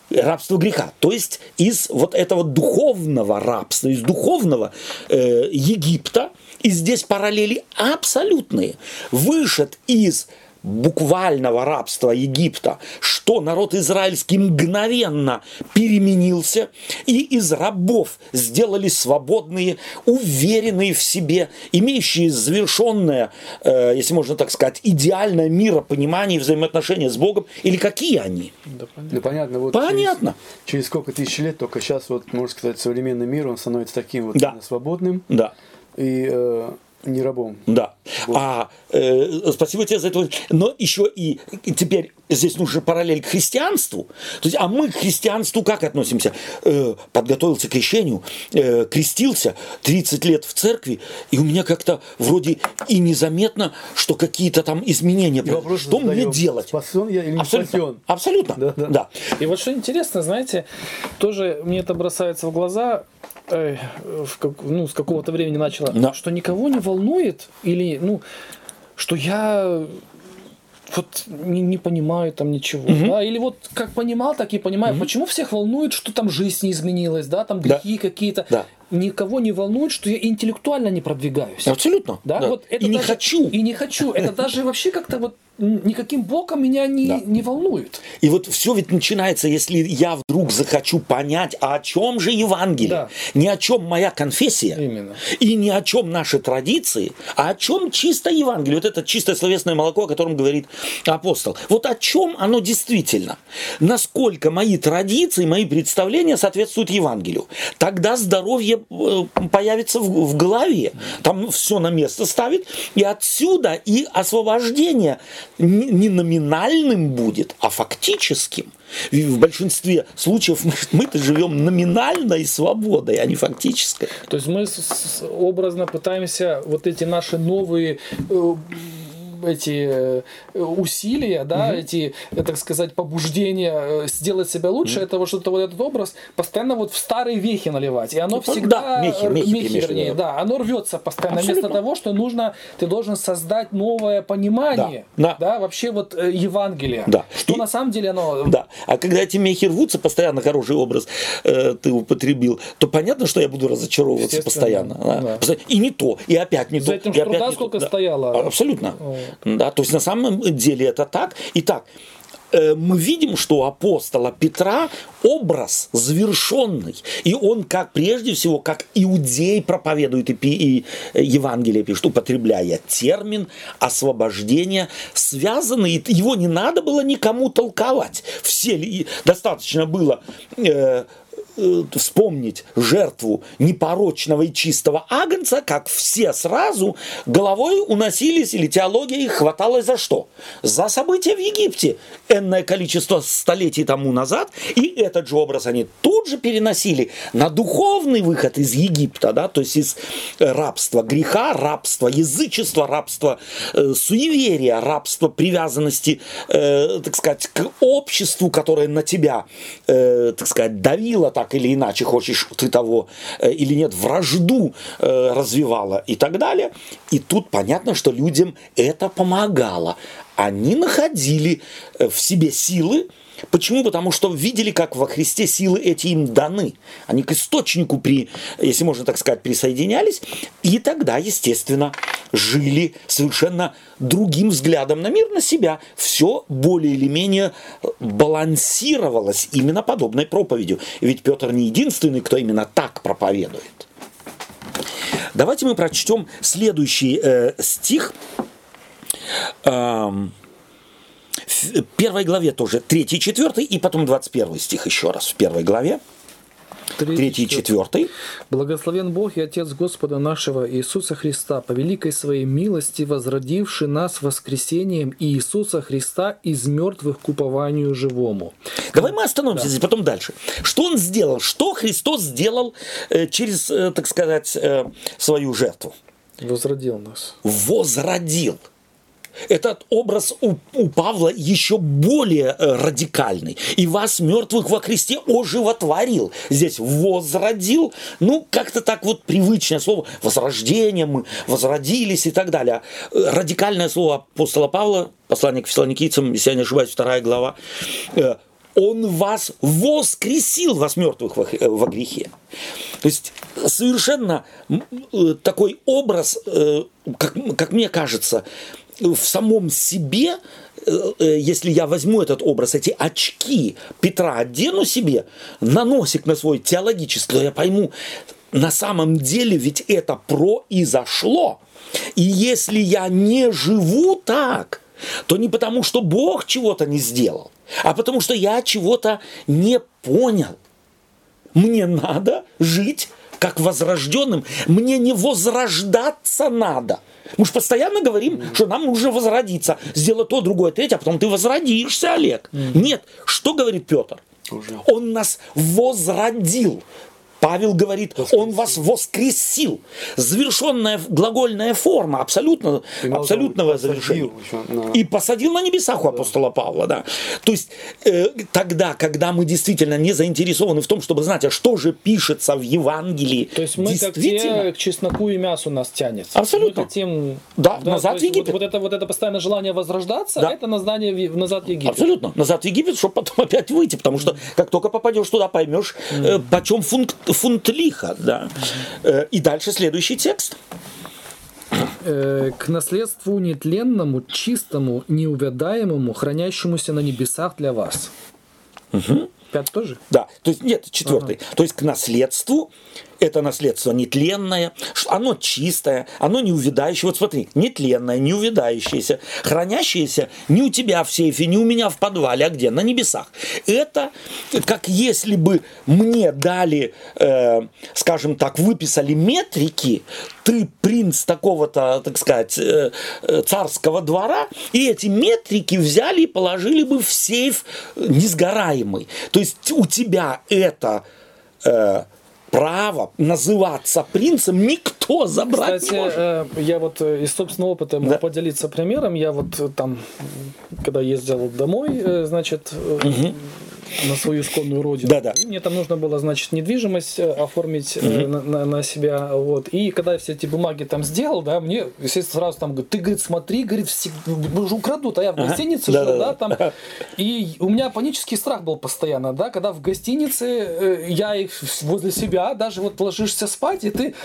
Рабство греха, то есть из вот этого духовного рабства, из духовного э, Египта, и здесь параллели абсолютные. Вышед из буквального рабства Египта, что народ израильский мгновенно переменился, и из рабов сделали свободные, уверенные в себе, имеющие завершенное, э, если можно так сказать, идеальное миропонимание и взаимоотношения с Богом, или какие они? Ну, понятно, вот Понятно. Через, через сколько тысяч лет, только сейчас, вот, можно сказать, современный мир, он становится таким вот Да. свободным Да. и э, не рабом. Да. А э, спасибо тебе за это. Но еще и теперь здесь нужна параллель к христианству. То есть, а мы к христианству как относимся? Э, подготовился к крещению, э, крестился 30 лет в церкви, и у меня как-то вроде и незаметно, что какие-то там изменения. Вопрос что мне задаем, делать? Спасен я или не Абсолютно. спасен? Абсолютно. Да, да. да. И вот что интересно, знаете, тоже мне это бросается в глаза, э, в как- ну, с какого-то времени начало, Да. что никого не волнует, или, ну, что я вот не, не понимаю там ничего, да, или вот как понимал, так и понимаю, почему всех волнует, что там жизнь не изменилась, да, там Да. грехи какие-то. Да. Никого не волнует, что я интеллектуально не продвигаюсь. Абсолютно. Да, да. вот это и не даже- хочу. И не хочу. Это даже вообще как-то вот никаким боком меня не, Да. не волнует. И вот все ведь начинается, если я вдруг захочу понять, а о чем же Евангелие. Да. Не о чем моя конфессия. Именно. И не о чем наши традиции, а о чем чисто Евангелие. Вот это чистое словесное молоко, о котором говорит апостол. Вот о чем оно действительно. Насколько мои традиции, мои представления соответствуют Евангелию. Тогда здоровье э, появится в, в голове. Там все на место ставит. И отсюда и освобождение не номинальным будет, а фактическим. И в большинстве случаев мы- мы-то живем номинальной свободой, а не фактической. То есть мы образно пытаемся вот эти наши новые э, эти э, усилия, да, эти, э, так сказать, побуждения э, сделать себя лучше, это вот что-то вот этот образ постоянно вот в старые вехи наливать. И оно Типа, всегда... да, мехи, мехи, виду, вернее, да. да, оно рвется постоянно. Абсолютно. Вместо того, что нужно, ты должен создать новое понимание, Да, да. вообще вот э, Евангелия. Да. Что И- на самом деле оно... Да. А когда эти мехи рвутся, постоянно хороший образ э, ты употребил, то понятно, что я буду разочаровываться постоянно. да. да. И не то, и опять не За то. этим и опять труда не то. сколько Да. стояло. А, Абсолютно. Вот. Да, то есть на самом деле это так. Итак, э, мы видим, что у апостола Петра образ завершенный. И он, как прежде всего, как иудей проповедует и, и э, Евангелие пишет, употребляя термин освобождения, связанный, его не надо было никому толковать. Все достаточно было э, вспомнить жертву непорочного и чистого агнца, как все сразу головой уносились, или теология их хваталась за что? За события в Египте. Энное количество столетий тому назад. И этот же образ они тут же переносили на духовный выход из Египта, да, то есть из э, рабства греха, рабства язычества, рабства э, суеверия, рабства привязанности, э, так сказать, к обществу, которое на тебя, э, так сказать, давило так или иначе, хочешь ты того э, или нет, вражду э, развивало и так далее. И тут понятно, что людям это помогало. Они находили э, в себе силы, Почему? Потому что видели, как во Христе силы эти им даны. Они к источнику, при, если можно так сказать, присоединялись. И тогда, естественно, жили совершенно другим взглядом на мир, на себя. Все более или менее балансировалось именно подобной проповедью. Ведь Петр не единственный, кто именно так проповедует. Давайте мы прочтем следующий э, стих. Эм, в первой главе тоже, третий, четвертый, и потом 21 стих еще раз в первой главе, третий, и четвертый. Благословен Бог и Отец Господа нашего Иисуса Христа, по великой своей милости возродивший нас воскресением Иисуса Христа из мертвых к упованию живому. Давай мы остановимся здесь, потом дальше. Что он сделал? Что Христос сделал э, через, э, так сказать, э, свою жертву? Возродил нас. Возродил. Этот образ у, у Павла еще более э, радикальный. И вас, мертвых во Христе, оживотворил. Здесь возродил, ну, как-то так вот привычное слово. Возрождение, мы возродились и так далее. Э, Радикальное слово апостола Павла, послание к фессалоникийцам, если я не ошибаюсь, вторая глава. э, он вас воскресил, вас мертвых во, э, во грехе. То есть совершенно э, такой образ, как, как мне кажется, в самом себе, э, э, если я возьму этот образ, эти очки Петра одену себе, на носик на свой теологический, то я пойму, на самом деле ведь это произошло. И если я не живу так, то не потому, что Бог чего-то не сделал, а потому что я чего-то не понял. Мне надо жить как возрожденным. Мне не возрождаться надо. Мы же постоянно говорим, что нам нужно возродиться, сделать то, другое, третье, а потом ты возродишься, Олег. Нет. Что говорит Петр? Он нас возродил. Павел говорит, он вас воскресил. Завершенная глагольная форма абсолютно, Имел абсолютного завершения. на- И посадил на небесах у апостола Павла, да. То есть э, тогда, когда мы действительно не заинтересованы в том, чтобы знать, а что же пишется в Евангелии, То есть мы как действительно, те к чесноку и мясу нас тянет. Абсолютно. Мы хотим Да, назад то в Египет. Вот, вот это, вот это постоянное желание возрождаться, Да. это название в- назад в Египет. Абсолютно. Назад в Египет, чтобы потом опять выйти. Потому что как только попадешь туда, поймешь, э, почем функ- фунт лиха, да. Э, и дальше следующий текст. Э, к наследству нетленному, чистому, неувядаемому, хранящемуся на небесах для вас. Угу. Пятый тоже? Да, то есть нет, четвертый. Ага. То есть к наследству это наследство нетленное, оно чистое, оно не увядающее. Вот смотри, нетленное, не увядающееся, хранящееся не у тебя в сейфе, не у меня в подвале, а где? На небесах. Это как если бы мне дали, э, скажем так, выписали метрики, ты принц такого-то, так сказать, э, э царского двора, и эти метрики взяли и положили бы в сейф несгораемый. То есть у тебя это э, право называться принцем никто забрать Кстати, не может. Э, я вот э, из собственного опыта могу да. поделиться примером. Я вот э, там, когда ездил домой, значит, угу на свою исконную родину. Да, да. И мне там нужно было, значит, недвижимость э, оформить угу. на, на, на себя. Вот. И когда я все эти бумаги там сделал, да, мне, естественно, сразу там говорят, ты, говорит, смотри, говорит, уже украдут, а я в гостинице ага. жил, да, да, да, там. И у меня панический страх был постоянно, да, когда в гостинице э, я их возле себя, даже вот ложишься спать, и ты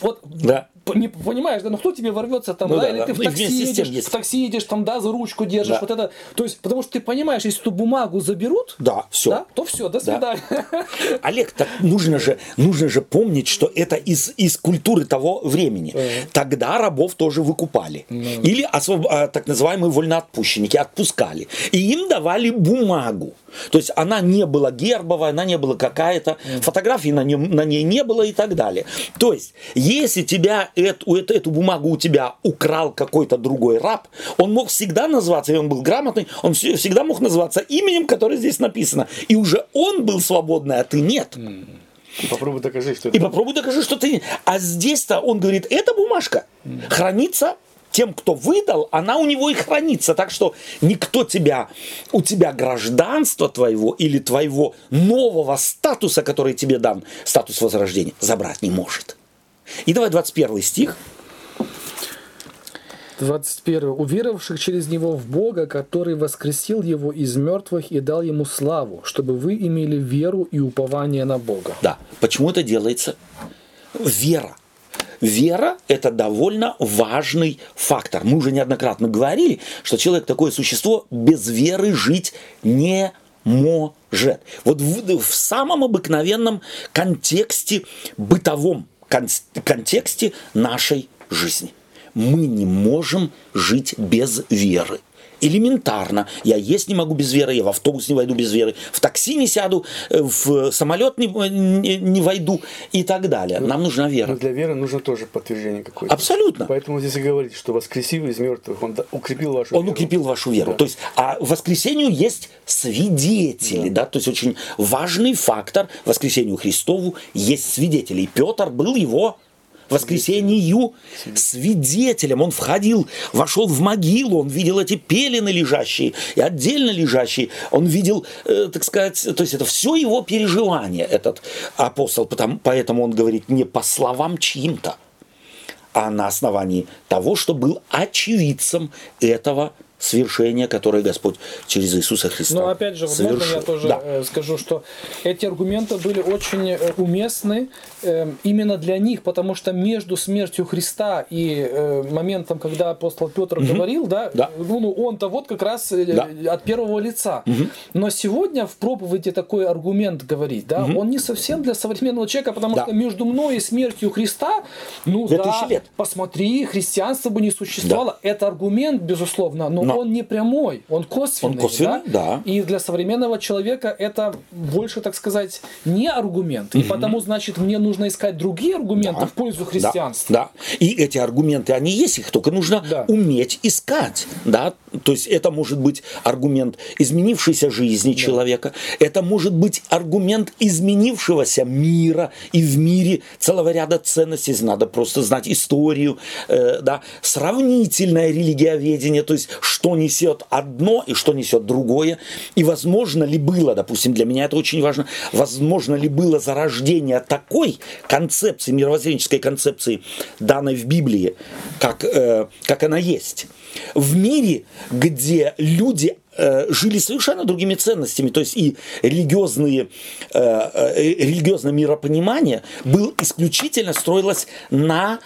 вот да не понимаешь, да, ну кто тебе ворвется там, ну, да, да, или да. ты в такси едешь, в такси едешь, там, да, за ручку держишь, да. вот это, то есть, потому что ты понимаешь, если эту бумагу заберут, да, все, да, то все, до свидания. Да. Олег, так нужно же, нужно же помнить, что это из, из культуры того времени. Uh-huh. Тогда рабов тоже выкупали. Uh-huh. Или освоб... А, так называемые вольноотпущенники отпускали. И им давали бумагу. То есть она не была гербовая, она не была какая-то, фотографий на, нем, на ней не было и так далее. То есть, если тебя эту, эту, эту бумагу у тебя украл какой-то другой раб, он мог всегда назваться, и он был грамотный, он всегда мог называться именем, которое здесь написано. И уже он был свободный, а ты нет. И попробуй докажи, что это. И попробуй докажи, что ты... А здесь-то он говорит, эта бумажка хранится тем, кто выдал, она у него и хранится. Так что никто тебя, у тебя гражданство твоего или твоего нового статуса, который тебе дан, статус возрождения, забрать не может. И давай 21 стих. 21. «Уверовавших через Него в Бога, который воскресил Его из мертвых и дал Ему славу, чтобы вы имели веру и упование на Бога». Да. Почему это делается? Вера. Вера – это довольно важный фактор. Мы уже неоднократно говорили, что человек такое существо без веры жить не может. Вот в, в самом обыкновенном контексте бытовом, кон- контексте нашей жизни. Мы не можем жить без веры. Элементарно. Я есть не могу без веры, я в автобус не войду без веры, в такси не сяду, э, в самолет не, не, не войду и так далее. Нам нужна вера. Но для веры нужно тоже подтверждение какое-то. Абсолютно. Поэтому здесь и говорите, что воскресил из мертвых, он укрепил вашу он веру. Он укрепил вашу веру. Да. То есть, а воскресению есть свидетели, да. да, то есть очень важный фактор воскресению Христову есть свидетели. И Петр был его воскресению свидетелем. Он входил, вошел в могилу, он видел эти пелены лежащие и отдельно лежащие. Он видел, э, так сказать, то есть это все его переживание, этот апостол. Потому, поэтому он говорит не по словам чьим-то, а на основании того, что был очевидцем этого свершение, которое Господь через Иисуса Христа Но опять же, совершил. можно я тоже да. Э, скажу, что эти аргументы были очень э, уместны э, именно для них, потому что между смертью Христа и моментом, когда апостол Петр угу. говорил, да, да. ну, он-то вот как раз да. от первого лица. Угу. Но сегодня в проповеди такой аргумент говорить, да, угу. он не совсем для современного человека, потому да. что между мной и смертью Христа, ну да, лет. посмотри, христианство бы не существовало. Да. Это аргумент, безусловно, но, но он не прямой, он косвенный. Он косвенный, да? да. И для современного человека это больше, так сказать, не аргумент. Угу. И потому, значит, мне нужно искать другие аргументы да. в пользу христианства. Да, да. И эти аргументы, они есть, их только нужно да. уметь искать. Да? То есть это может быть аргумент изменившейся жизни да. человека, это может быть аргумент изменившегося мира, и в мире целого ряда ценностей. Надо просто знать историю, э, да, сравнительное религиоведение, то есть что несет одно и что несет другое, и возможно ли было, допустим, для меня это очень важно, возможно ли было зарождение такой концепции, мировоззренческой концепции, данной в Библии, как, э, как она есть. В мире, где люди э, жили совершенно другими ценностями. То есть и религиозные, э, э, религиозное миропонимание был исключительно строилось на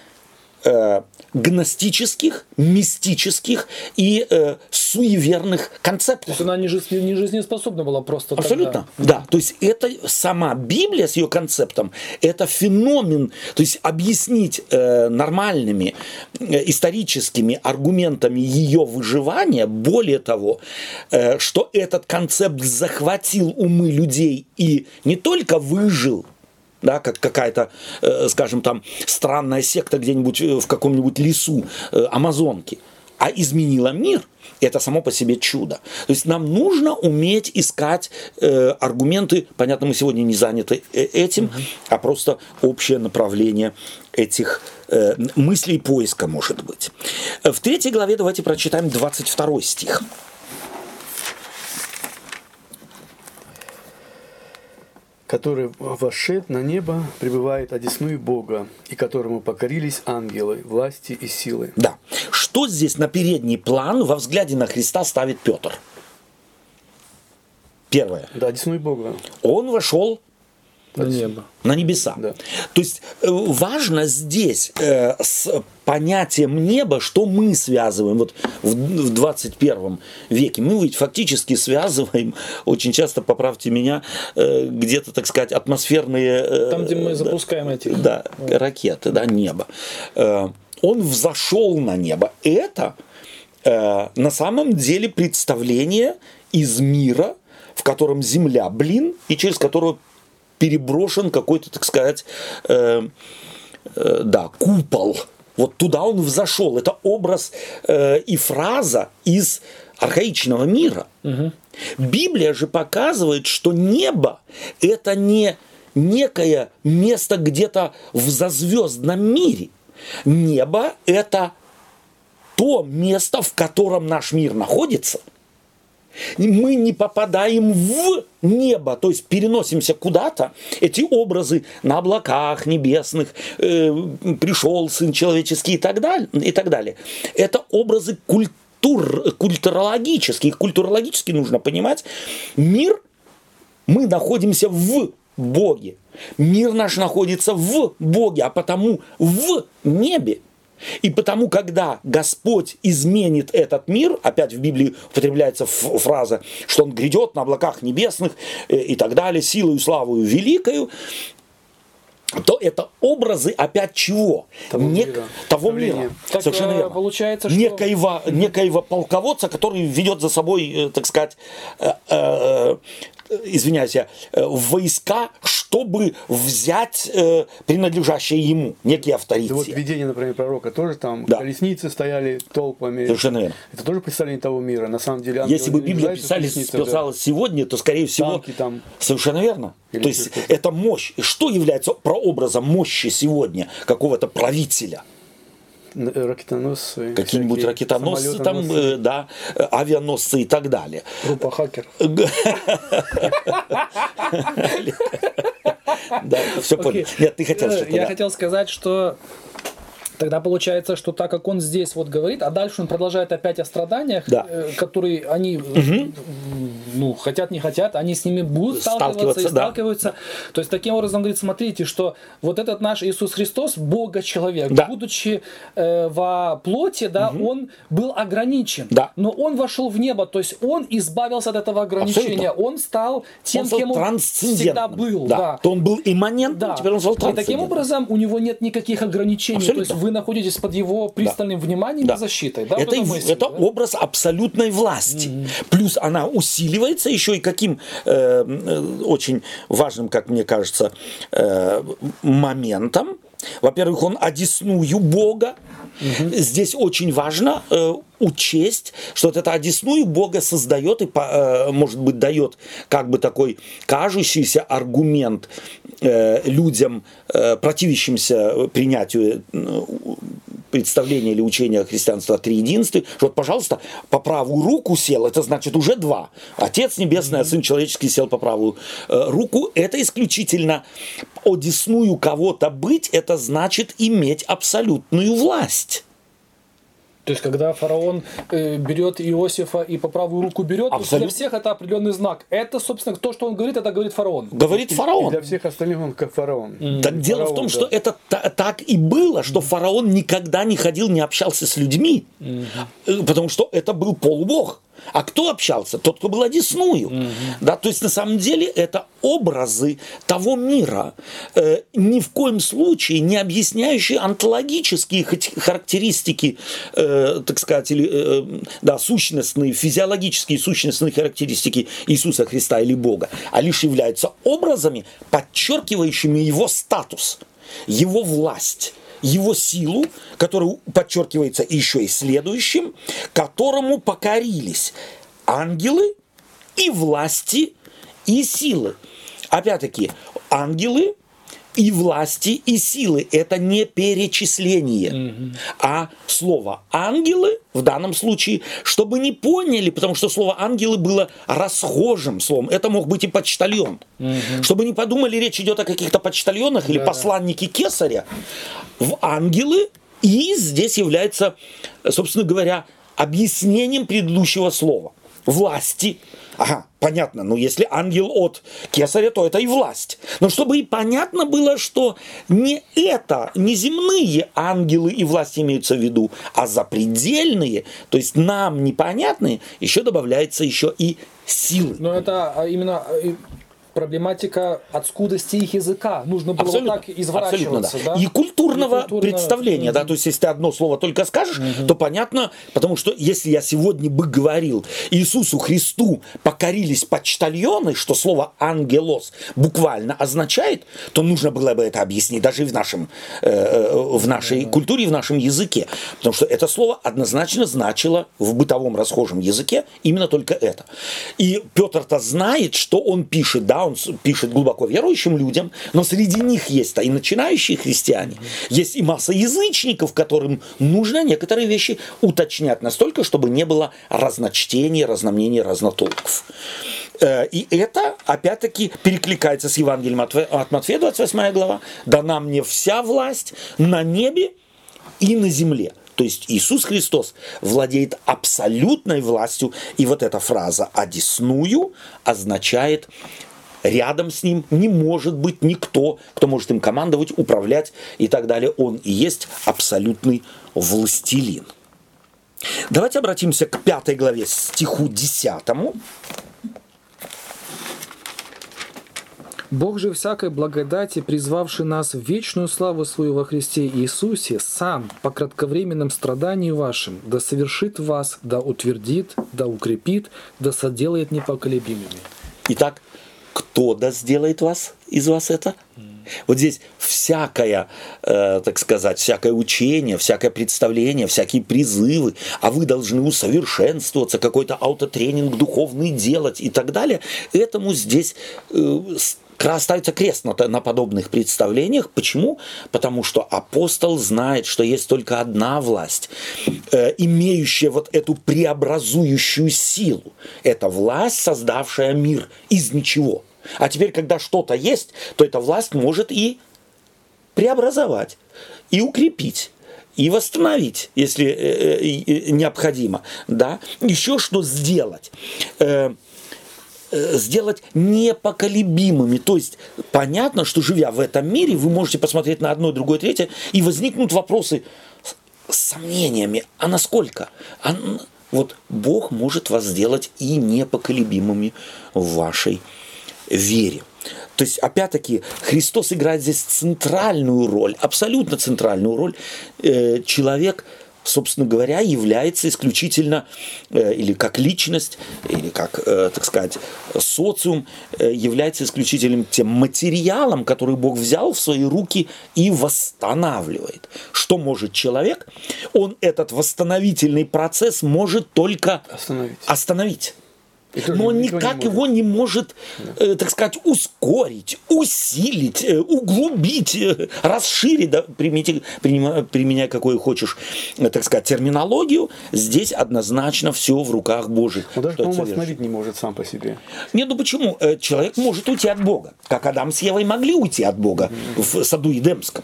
гностических, мистических и э, суеверных концептах. То есть она не, жизнь, не жизнеспособна была просто Абсолютно, тогда. да. То есть это сама Библия с ее концептом, это феномен, то есть объяснить э, нормальными э, историческими аргументами ее выживания, более того, э, что этот концепт захватил умы людей и не только выжил, да, как какая-то, э, скажем, там странная секта где-нибудь э, в каком-нибудь лесу э, Амазонки, а изменила мир. Это само по себе чудо. То есть нам нужно уметь искать э, аргументы. Понятно, мы сегодня не заняты э, этим, угу. а просто общее направление этих э, мыслей поиска, может быть. В третьей главе давайте прочитаем 22 стих. Который вошед на небо, пребывает одесную Бога, и которому покорились ангелы, власти и силы. Да. Что здесь на передний план во взгляде на Христа ставит Петр? Первое. Да, одесную Бога. Он вошел на небо. На небеса. Да. То есть э, важно здесь э, с понятием неба, что мы связываем вот в, в 21 веке. Мы ведь фактически связываем, очень часто, поправьте меня, э, где-то, так сказать, атмосферные... Э, Там, где мы запускаем эти... Да, вот. ракеты, да, небо. Э, он взошел на небо. Это э, на самом деле представление из мира, в котором земля, блин, и через которую переброшен какой-то, так сказать, э, э, да, купол. Вот туда он взошел. Это образ э, и фраза из архаичного мира. Угу. Библия же показывает, что небо это не некое место где-то в зазвездном мире. Небо это то место, в котором наш мир находится – мы не попадаем в небо, то есть переносимся куда-то. Эти образы на облаках небесных, э, пришел Сын Человеческий и так далее. И так далее. Это образы культур, культурологические. Культурологически нужно понимать. Мир, мы находимся в Боге. Мир наш находится в Боге, а потому в небе. И потому, когда Господь изменит этот мир, опять в Библии употребляется фраза, что Он грядет на облаках небесных э, и так далее, силою, славою великою, то это образы опять чего? Того Нек... мира. Того мира. Так, Совершенно э, верно. Получается, что... некоего, некоего полководца, который ведет за собой, э, так сказать, извиняюсь, я, э, войска, чтобы взять э, принадлежащее ему, некий авторитет. Да вот видение, например, пророка тоже там Да. колесницы стояли толпами. Совершенно верно. Это тоже представление того мира. На самом деле, Если бы Библия в писали, колесницах, да. писалась сегодня, то, скорее всего, Танки там. совершенно верно. Или то есть это мощь. И что является прообразом мощи сегодня какого-то правителя? Э, Ракетоносцы. Какие-нибудь ракетоносцы, там, э, да, э, авианосцы и так далее. Группа хакеров. Да, все понял. Нет, ты хотел что-то. Я хотел сказать, что Тогда получается, что так как он здесь вот говорит, а дальше он продолжает опять о страданиях, Да. э, которые они, э, ну, хотят, не хотят, они с ними будут сталкиваться, Сталкиваться, и да. сталкиваются. То есть, таким образом, говорит, смотрите, что вот этот наш Иисус Христос, Бога-человек, Да. будучи э, во плоти, да, он был ограничен. Да. Но он вошел в небо, то есть он избавился от этого ограничения, Абсолютно. он стал тем, Он стал кем он всегда был. Да. Да. То он был имманентным, Да. теперь он стал И таким образом у него нет никаких ограничений. Абсолютно. То есть вы находитесь под его пристальным вниманием Да. и защитой. Да, это вот эта и- мысль, это да? образ абсолютной власти. Плюс она усиливается еще и каким э, э, очень важным, как мне кажется, э, моментом. Во-первых, он одесную Бога. Здесь очень важно э, учесть, что вот это одесную Бога создает и, э, может быть, дает как бы такой кажущийся аргумент э, людям, э, противящимся принятию э, представления или учения христианства о триединстве, что вот, пожалуйста, по правую руку сел, это значит уже два. Отец Небесный, а Сын Человеческий сел по правую э, руку. Это исключительно одесную кого-то быть, это значит иметь абсолютную власть. То есть, когда фараон э, берет Иосифа и по правую руку берет, то есть для всех это определенный знак. Это, собственно, то, что он говорит, это говорит фараон. Говорит И фараон. для всех остальных он как фараон. Так дело в том, Фараон, что да. это та- так и было, что фараон никогда не ходил, не общался с людьми, Э, потому что это был полубог. А кто общался? Тот, кто был одесную. Да, то есть на самом деле это образы того мира, э, ни в коем случае не объясняющие онтологические характеристики, э, так сказать, или э, да, сущностные, физиологические сущностные характеристики Иисуса Христа или Бога, а лишь являются образами, подчеркивающими его статус, его власть его силу, которая подчеркивается еще и следующим, которому покорились ангелы и власти и силы. Опять-таки, ангелы и власти и силы – это не перечисление, а слово ангелы в данном случае, чтобы не поняли, потому что слово ангелы было расхожим словом, это мог быть и почтальон, чтобы не подумали, речь идет о каких-то почтальонах или посланнике кесаря, в ангелы и здесь является, собственно говоря, объяснением предыдущего слова. Власти. Ага, понятно, но если ангел от кесаря, то это и власть. Но чтобы и понятно было, что не это, не земные ангелы и власти имеются в виду, а запредельные, то есть нам непонятные, еще добавляется еще и силы. Но это а, именно э, проблематика отскудости их языка. Нужно было вот так изворачиваться. абсолютно, да. да? И культурного И культурно- представления, да, то есть если ты одно слово только скажешь, то понятно, потому что если я сегодня бы говорил Иисусу Христу покорились почтальоны, что слово ангелос буквально означает, то нужно было бы это объяснить даже в нашем, э, э, в нашей культуре, и в нашем языке, потому что это слово однозначно значило в бытовом расхожем языке именно только это. И Петр-то знает, что он пишет, да, он пишет глубоко верующим людям, но среди них есть-то и начинающие христиане, есть и масса язычников, которым нужно некоторые вещи уточнять настолько, чтобы не было разночтений, разномнений, разнотолков. Э, И это, опять-таки, перекликается с Евангелием от Матфея, 28 глава. «Дана мне вся власть на небе и на земле». То есть Иисус Христос владеет абсолютной властью, и вот эта фраза «одесную» означает рядом с ним не может быть никто, кто может им командовать, управлять и так далее. Он и есть абсолютный властелин. Давайте обратимся к пятой главе, стиху десятому. Бог же всякой благодати, призвавший нас в вечную славу свою во Христе Иисусе, сам по кратковременном страдании вашим, да совершит вас, да утвердит, да укрепит, да соделает непоколебимыми. Итак, кто да сделает вас из вас это? Вот здесь всякое, э, так сказать, всякое учение, всякое представление, всякие призывы, а вы должны усовершенствоваться, какой-то аутотренинг духовный делать и так далее. Этому здесь э, ставится крест на, на подобных представлениях. Почему? Потому что апостол знает, что есть только одна власть, э, имеющая вот эту преобразующую силу. Это власть, создавшая мир из ничего. А теперь, когда что-то есть, то эта власть может и преобразовать, и укрепить, и восстановить, если э, э, э, необходимо. Да? Еще что сделать? Сделать непоколебимыми. То есть понятно, что живя в этом мире, вы можете посмотреть на одно, другое, третье, и возникнут вопросы с сомнениями. А насколько? А вот Бог может вас сделать и непоколебимыми в вашей вере. То есть, опять-таки, Христос играет здесь центральную роль, абсолютно центральную роль. Э, Человек, собственно говоря, является исключительно, э, или как личность, или как, э, так сказать, социум, является исключительным тем материалом, который Бог взял в свои руки и восстанавливает. Что может человек? Он этот восстановительный процесс может только Остановить. остановить. Тоже Но он не никак может. его не может, э, так сказать, ускорить, усилить, э, углубить, э, расширить, да, примите- принима- применяя какую хочешь, э, так сказать, терминологию. Здесь однозначно все в руках Божьих. Он даже, это по-моему, остановить не может сам по себе. Нет, ну почему? Э, Человек может уйти от Бога, как Адам с Евой могли уйти от Бога в саду Едемском.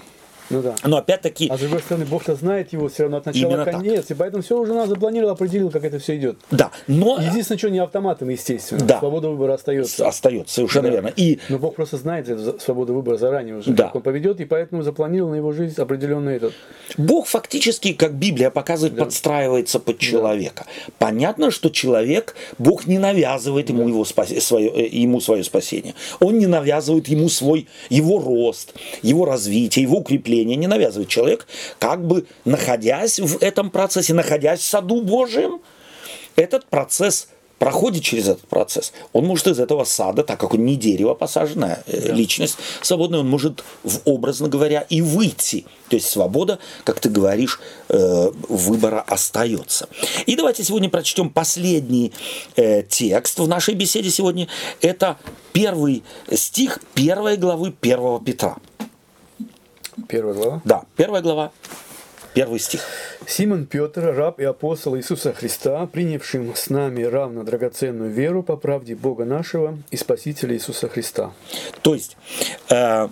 Ну да. Но опять-таки, А с другой стороны, Бог-то знает его все равно от начала Именно так. конец, и поэтому все уже нас запланировал, определил, как это все идет. да, но Единственное, что не автоматом, естественно. Да. Свобода выбора остается. остается совершенно Да. верно. И Но Бог просто знает эту свободу выбора заранее уже, Да. как он поведет, и поэтому запланировал на его жизнь определенный этот. Бог фактически, как Библия показывает, подстраивается под человека. Понятно, что человек, Бог не навязывает ему, его спасе- свое, э, ему свое спасение. Он не навязывает ему свой, его рост, его развитие, его укрепление. Не навязывает человек, как бы находясь в этом процессе, находясь в саду Божьем, этот процесс проходит через этот процесс. Он может из этого сада, так как он не дерево посаженная э, личность свободная, он может, в, образно говоря, и выйти. То есть свобода, как ты говоришь, э, выбора остается. И давайте сегодня прочтем последний э, текст в нашей беседе сегодня. Это первый стих первой главы первого Петра. Первая глава. Да, первая глава, первый стих. Симон Петр, раб и апостол Иисуса Христа, принявшим с нами равно драгоценную веру по правде Бога нашего и Спасителя Иисуса Христа. То есть, э,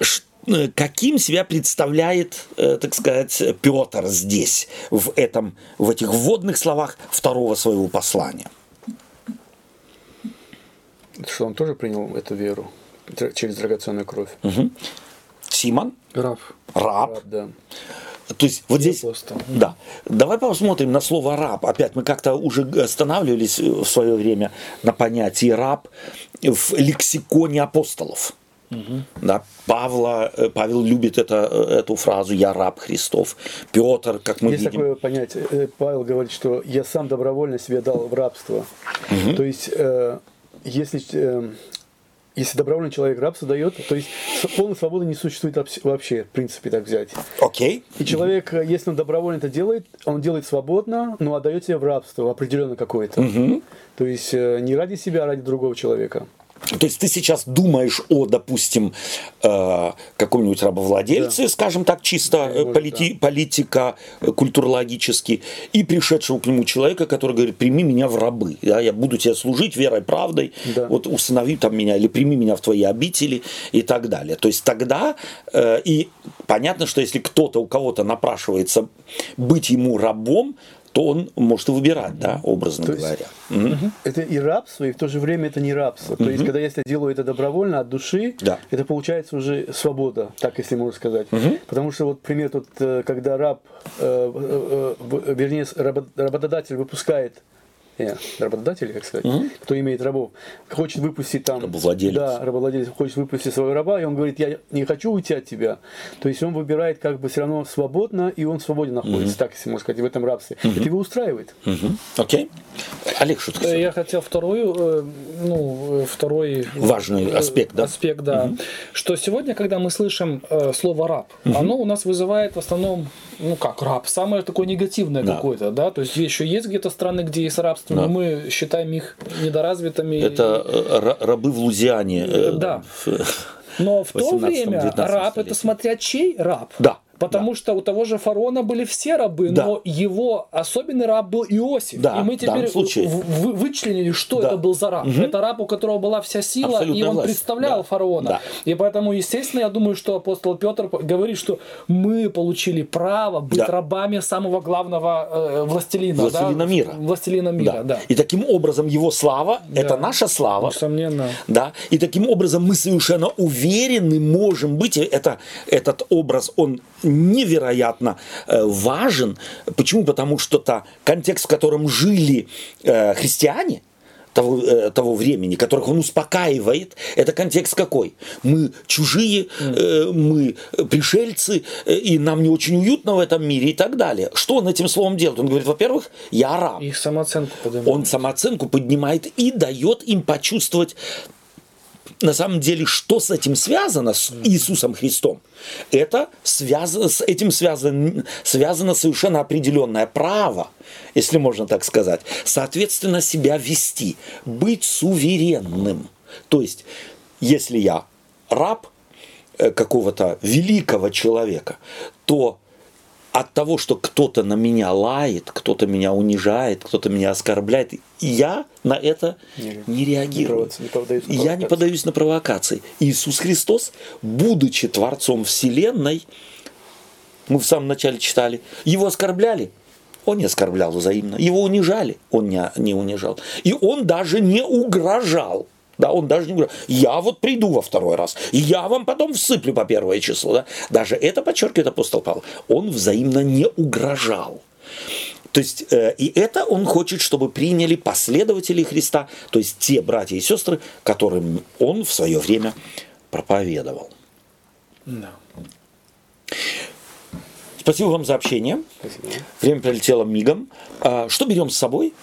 ш- э, каким себя представляет, э, так сказать, Петр здесь, в, этом, в этих вводных словах второго своего послания? Что он тоже принял эту веру через драгоценную кровь. Симон, Раб. раб. Раб, да. То есть вот здесь... апостол. Да. Давай посмотрим на слово раб. Опять мы как-то уже останавливались в свое время на понятии раб в лексиконе апостолов. Да, Павла, э, Павел любит это, э, эту фразу «Я раб Христов». Петр, как мы Есть видим, такое понятие. э, Павел говорит, что я сам добровольно себя дал в рабство. То есть, э, если, э, если добровольно человек рабство дает, то есть полной свободы не существует вообще, в принципе, так взять. окей, И человек, э, если он добровольно это делает, он делает свободно, но отдает себя в рабство определенно какое-то. То есть э, не ради себя, а ради другого человека. То есть ты сейчас думаешь о, допустим, э, каком-нибудь рабовладельце, скажем так, чисто э, полити- политика, э, культурологически, и пришедшего к нему человека, который говорит, прими меня в рабы, да, я буду тебе служить верой, правдой, Да. вот установи там меня, или прими меня в твои обители и так далее. То есть тогда, э, и понятно, что если кто-то у кого-то напрашивается быть ему рабом, то он может и выбирать, да, образно То есть- говоря. Мгм. Это и рабство, и в то же время это не рабство. То есть, когда если я делаю это добровольно, от души, Да. это получается уже свобода, так если можно сказать. Потому что вот пример тут, э, когда раб, э, э, вернее, работодатель выпускает э, работодатель, как сказать, кто имеет рабов, хочет выпустить там... Рабовладелец. Да, рабовладелец хочет выпустить своего раба, и он говорит, я не хочу уйти от тебя. То есть он выбирает как бы все равно свободно, и он в свободе находится, так если можно сказать, в этом рабстве. Это его устраивает. Окей. Олег, что ты Э, хотел? Я хотел вторую, э, ну, второй Важный аспект, да? Аспект, да. Что сегодня, когда мы слышим слово раб, оно у нас вызывает в основном, ну как раб, самое такое негативное Да. какое-то, да. То есть еще есть где-то страны, где есть рабство, Да. но мы считаем их недоразвитыми. Это э, ра- рабы в Лузиане. э, Да. Но в то 18-19 время раб это смотря чей раб. Да. Потому что у того же фараона были все рабы, Да. но его особенный раб был Иосиф. Да, и мы теперь случае. в- вы- вычленили, что Да. это был за раб. Это раб, у которого была вся сила, Абсолютная и он власть. представлял Да. фараона. Да. И поэтому, естественно, я думаю, что апостол Петр говорит, что мы получили право быть Да. рабами самого главного э, властелина. Властелина да? мира. Властелина мира, да. И таким образом его слава – это наша слава. Несомненно. Да? И таким образом мы совершенно уверены можем быть. Это, этот образ, он невероятно э, важен. Почему? Потому что то контекст, в котором жили э, христиане, того, э, того времени, которых он успокаивает, это контекст какой? Мы чужие, э, мы пришельцы, э, и нам не очень уютно в этом мире и так далее. Что он этим словом делает? Он говорит, во-первых, я раб. Их самооценку поднимает. Он самооценку поднимает и дает им почувствовать на самом деле, что с этим связано, с Иисусом Христом. Это связано, с этим связано, связано совершенно определенное право, если можно так сказать, соответственно, себя вести, быть суверенным. То есть, если я раб э, какого-то великого человека, то от того, что кто-то на меня лает, кто-то меня унижает, кто-то меня оскорбляет, я на это не, не реагирую. Не не я не подаюсь на провокации. Иисус Христос, будучи Творцом Вселенной, мы в самом начале читали, его оскорбляли, он не оскорблял взаимно. Его унижали, он не, не унижал. И он даже не угрожал. Да, он даже не говорит, я вот приду во второй раз, и я вам потом всыплю по первое число. Да? Даже это подчеркивает апостол Павел. Он взаимно не угрожал. То есть, э, и это он хочет, чтобы приняли последователи Христа, то есть те братья и сестры, которым он в свое время проповедовал. Да. Спасибо вам за общение. Спасибо. Время пролетело мигом. А, что берем с собой?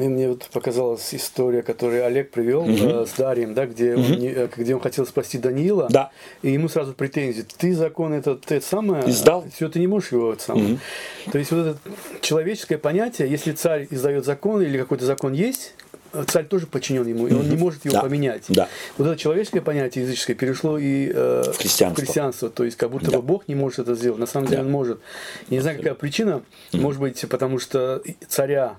Ну, и мне вот показалась история, которую Олег привел угу. э, с Дарием, да, где, угу. он, э, где он хотел спасти Даниила, да. и ему сразу претензии. Ты закон этот ты самое, Издал. все, ты не можешь его это самое. Угу. То есть вот это человеческое понятие, если царь издает закон или какой-то закон есть, царь тоже подчинен ему, и он не может его да. поменять. Да. Вот это человеческое понятие языческое перешло и э, в, христианство. в христианство. То есть как будто да. бы Бог не может это сделать. На самом деле да. он может. Я не знаю, какая причина. Может быть, потому что царя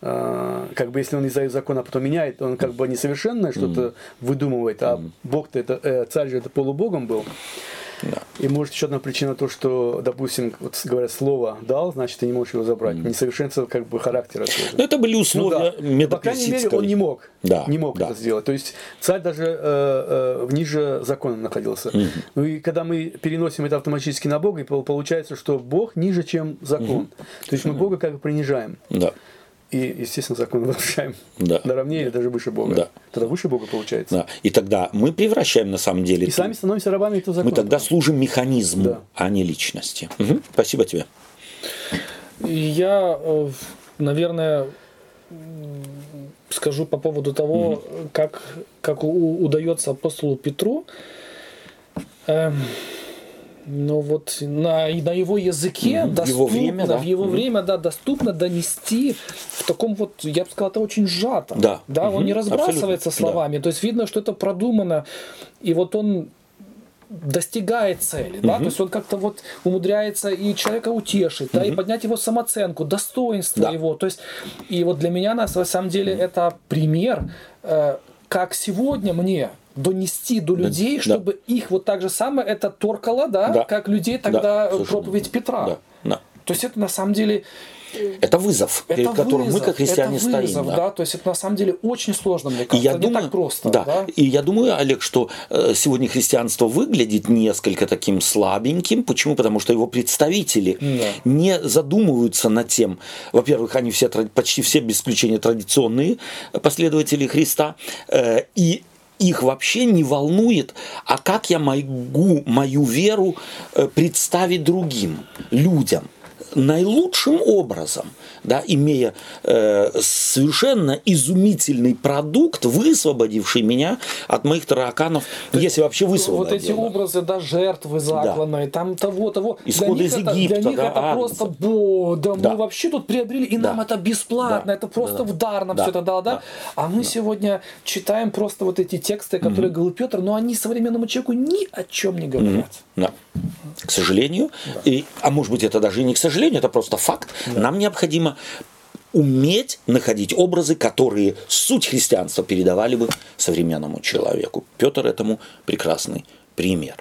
как бы если он издает закон, а потом меняет, он как бы несовершенное что-то mm. выдумывает, а mm. Бог-то это, э, царь же это полубогом был. Да. И может еще одна причина то, что, допустим, вот говорят, слово дал, значит, ты не можешь его забрать. Mm. Несовершенство как бы характера. Но это были условия ну, да. По крайней мере, он не мог. Да. Не мог да. это сделать. То есть царь даже э, э, ниже закона находился. Mm. Ну и когда мы переносим это автоматически на Бога, и получается, что Бог ниже, чем закон. Mm. То есть мы Бога как бы принижаем. Да и, естественно, закон нарушаем. Да. Наравне или даже выше Бога. Да. Тогда выше Бога получается. Да. И тогда мы превращаем на самом деле... И сами становимся рабами этого закона. Мы тогда служим механизму, да. а не личности. Угу. Спасибо тебе. Я, э, наверное, скажу по поводу того, угу. как, как удается апостолу Петру эм, ну вот на, на его языке mm-hmm. доступно, его время, да. в его mm-hmm. время, да, доступно донести в таком вот, я бы сказал, это очень сжато. Да. Да, mm-hmm. он не разбрасывается Абсолютно. словами. Да. То есть видно, что это продумано. И вот он достигает цели, да, то есть он как-то вот умудряется и человека утешить, да, и поднять его самооценку, достоинство да. его, то есть и вот для меня на самом деле это пример, э, как сегодня мне донести до людей, да, чтобы да. их вот так же самое это торкало, да, да. как людей тогда да, проповедь Петра. Да, да. То есть это на самом деле это вызов, это перед которым вызов, мы, как христиане, это вызов, стоим. Да. да, то есть это на самом деле очень сложно, мне кажется, и я не думаю, так просто. Да. да, и я думаю, Олег, что э, сегодня христианство выглядит несколько таким слабеньким. Почему? Потому что его представители да. не задумываются над тем, во-первых, они все, почти все без исключения традиционные последователи Христа, э, и их вообще не волнует, а как я могу мою веру э, представить другим людям? Наилучшим образом, да, имея э, совершенно изумительный продукт, высвободивший меня от моих тараканов, То если вообще высвободил. Вот эти образы, да, жертвы закланной, да. там того, того. Исходы из это, Египта, для них да, это Агнца. просто, бо, да, да, мы вообще тут приобрели, и да. нам это бесплатно, да. это просто да. в дар нам да. все это дало, да? да. А мы да. сегодня читаем просто вот эти тексты, которые mm-hmm. говорил Петр, но они современному человеку ни о чем не говорят. Mm-hmm. Да. К сожалению, да. и, а может быть это даже и не к сожалению, это просто факт. Да. Нам необходимо уметь находить образы, которые суть христианства передавали бы современному человеку. Петр этому прекрасный пример.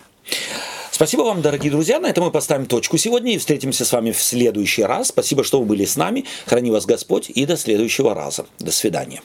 Спасибо вам, дорогие друзья. На этом мы поставим точку сегодня и встретимся с вами в следующий раз. Спасибо, что вы были с нами. Храни вас Господь и до следующего раза. До свидания.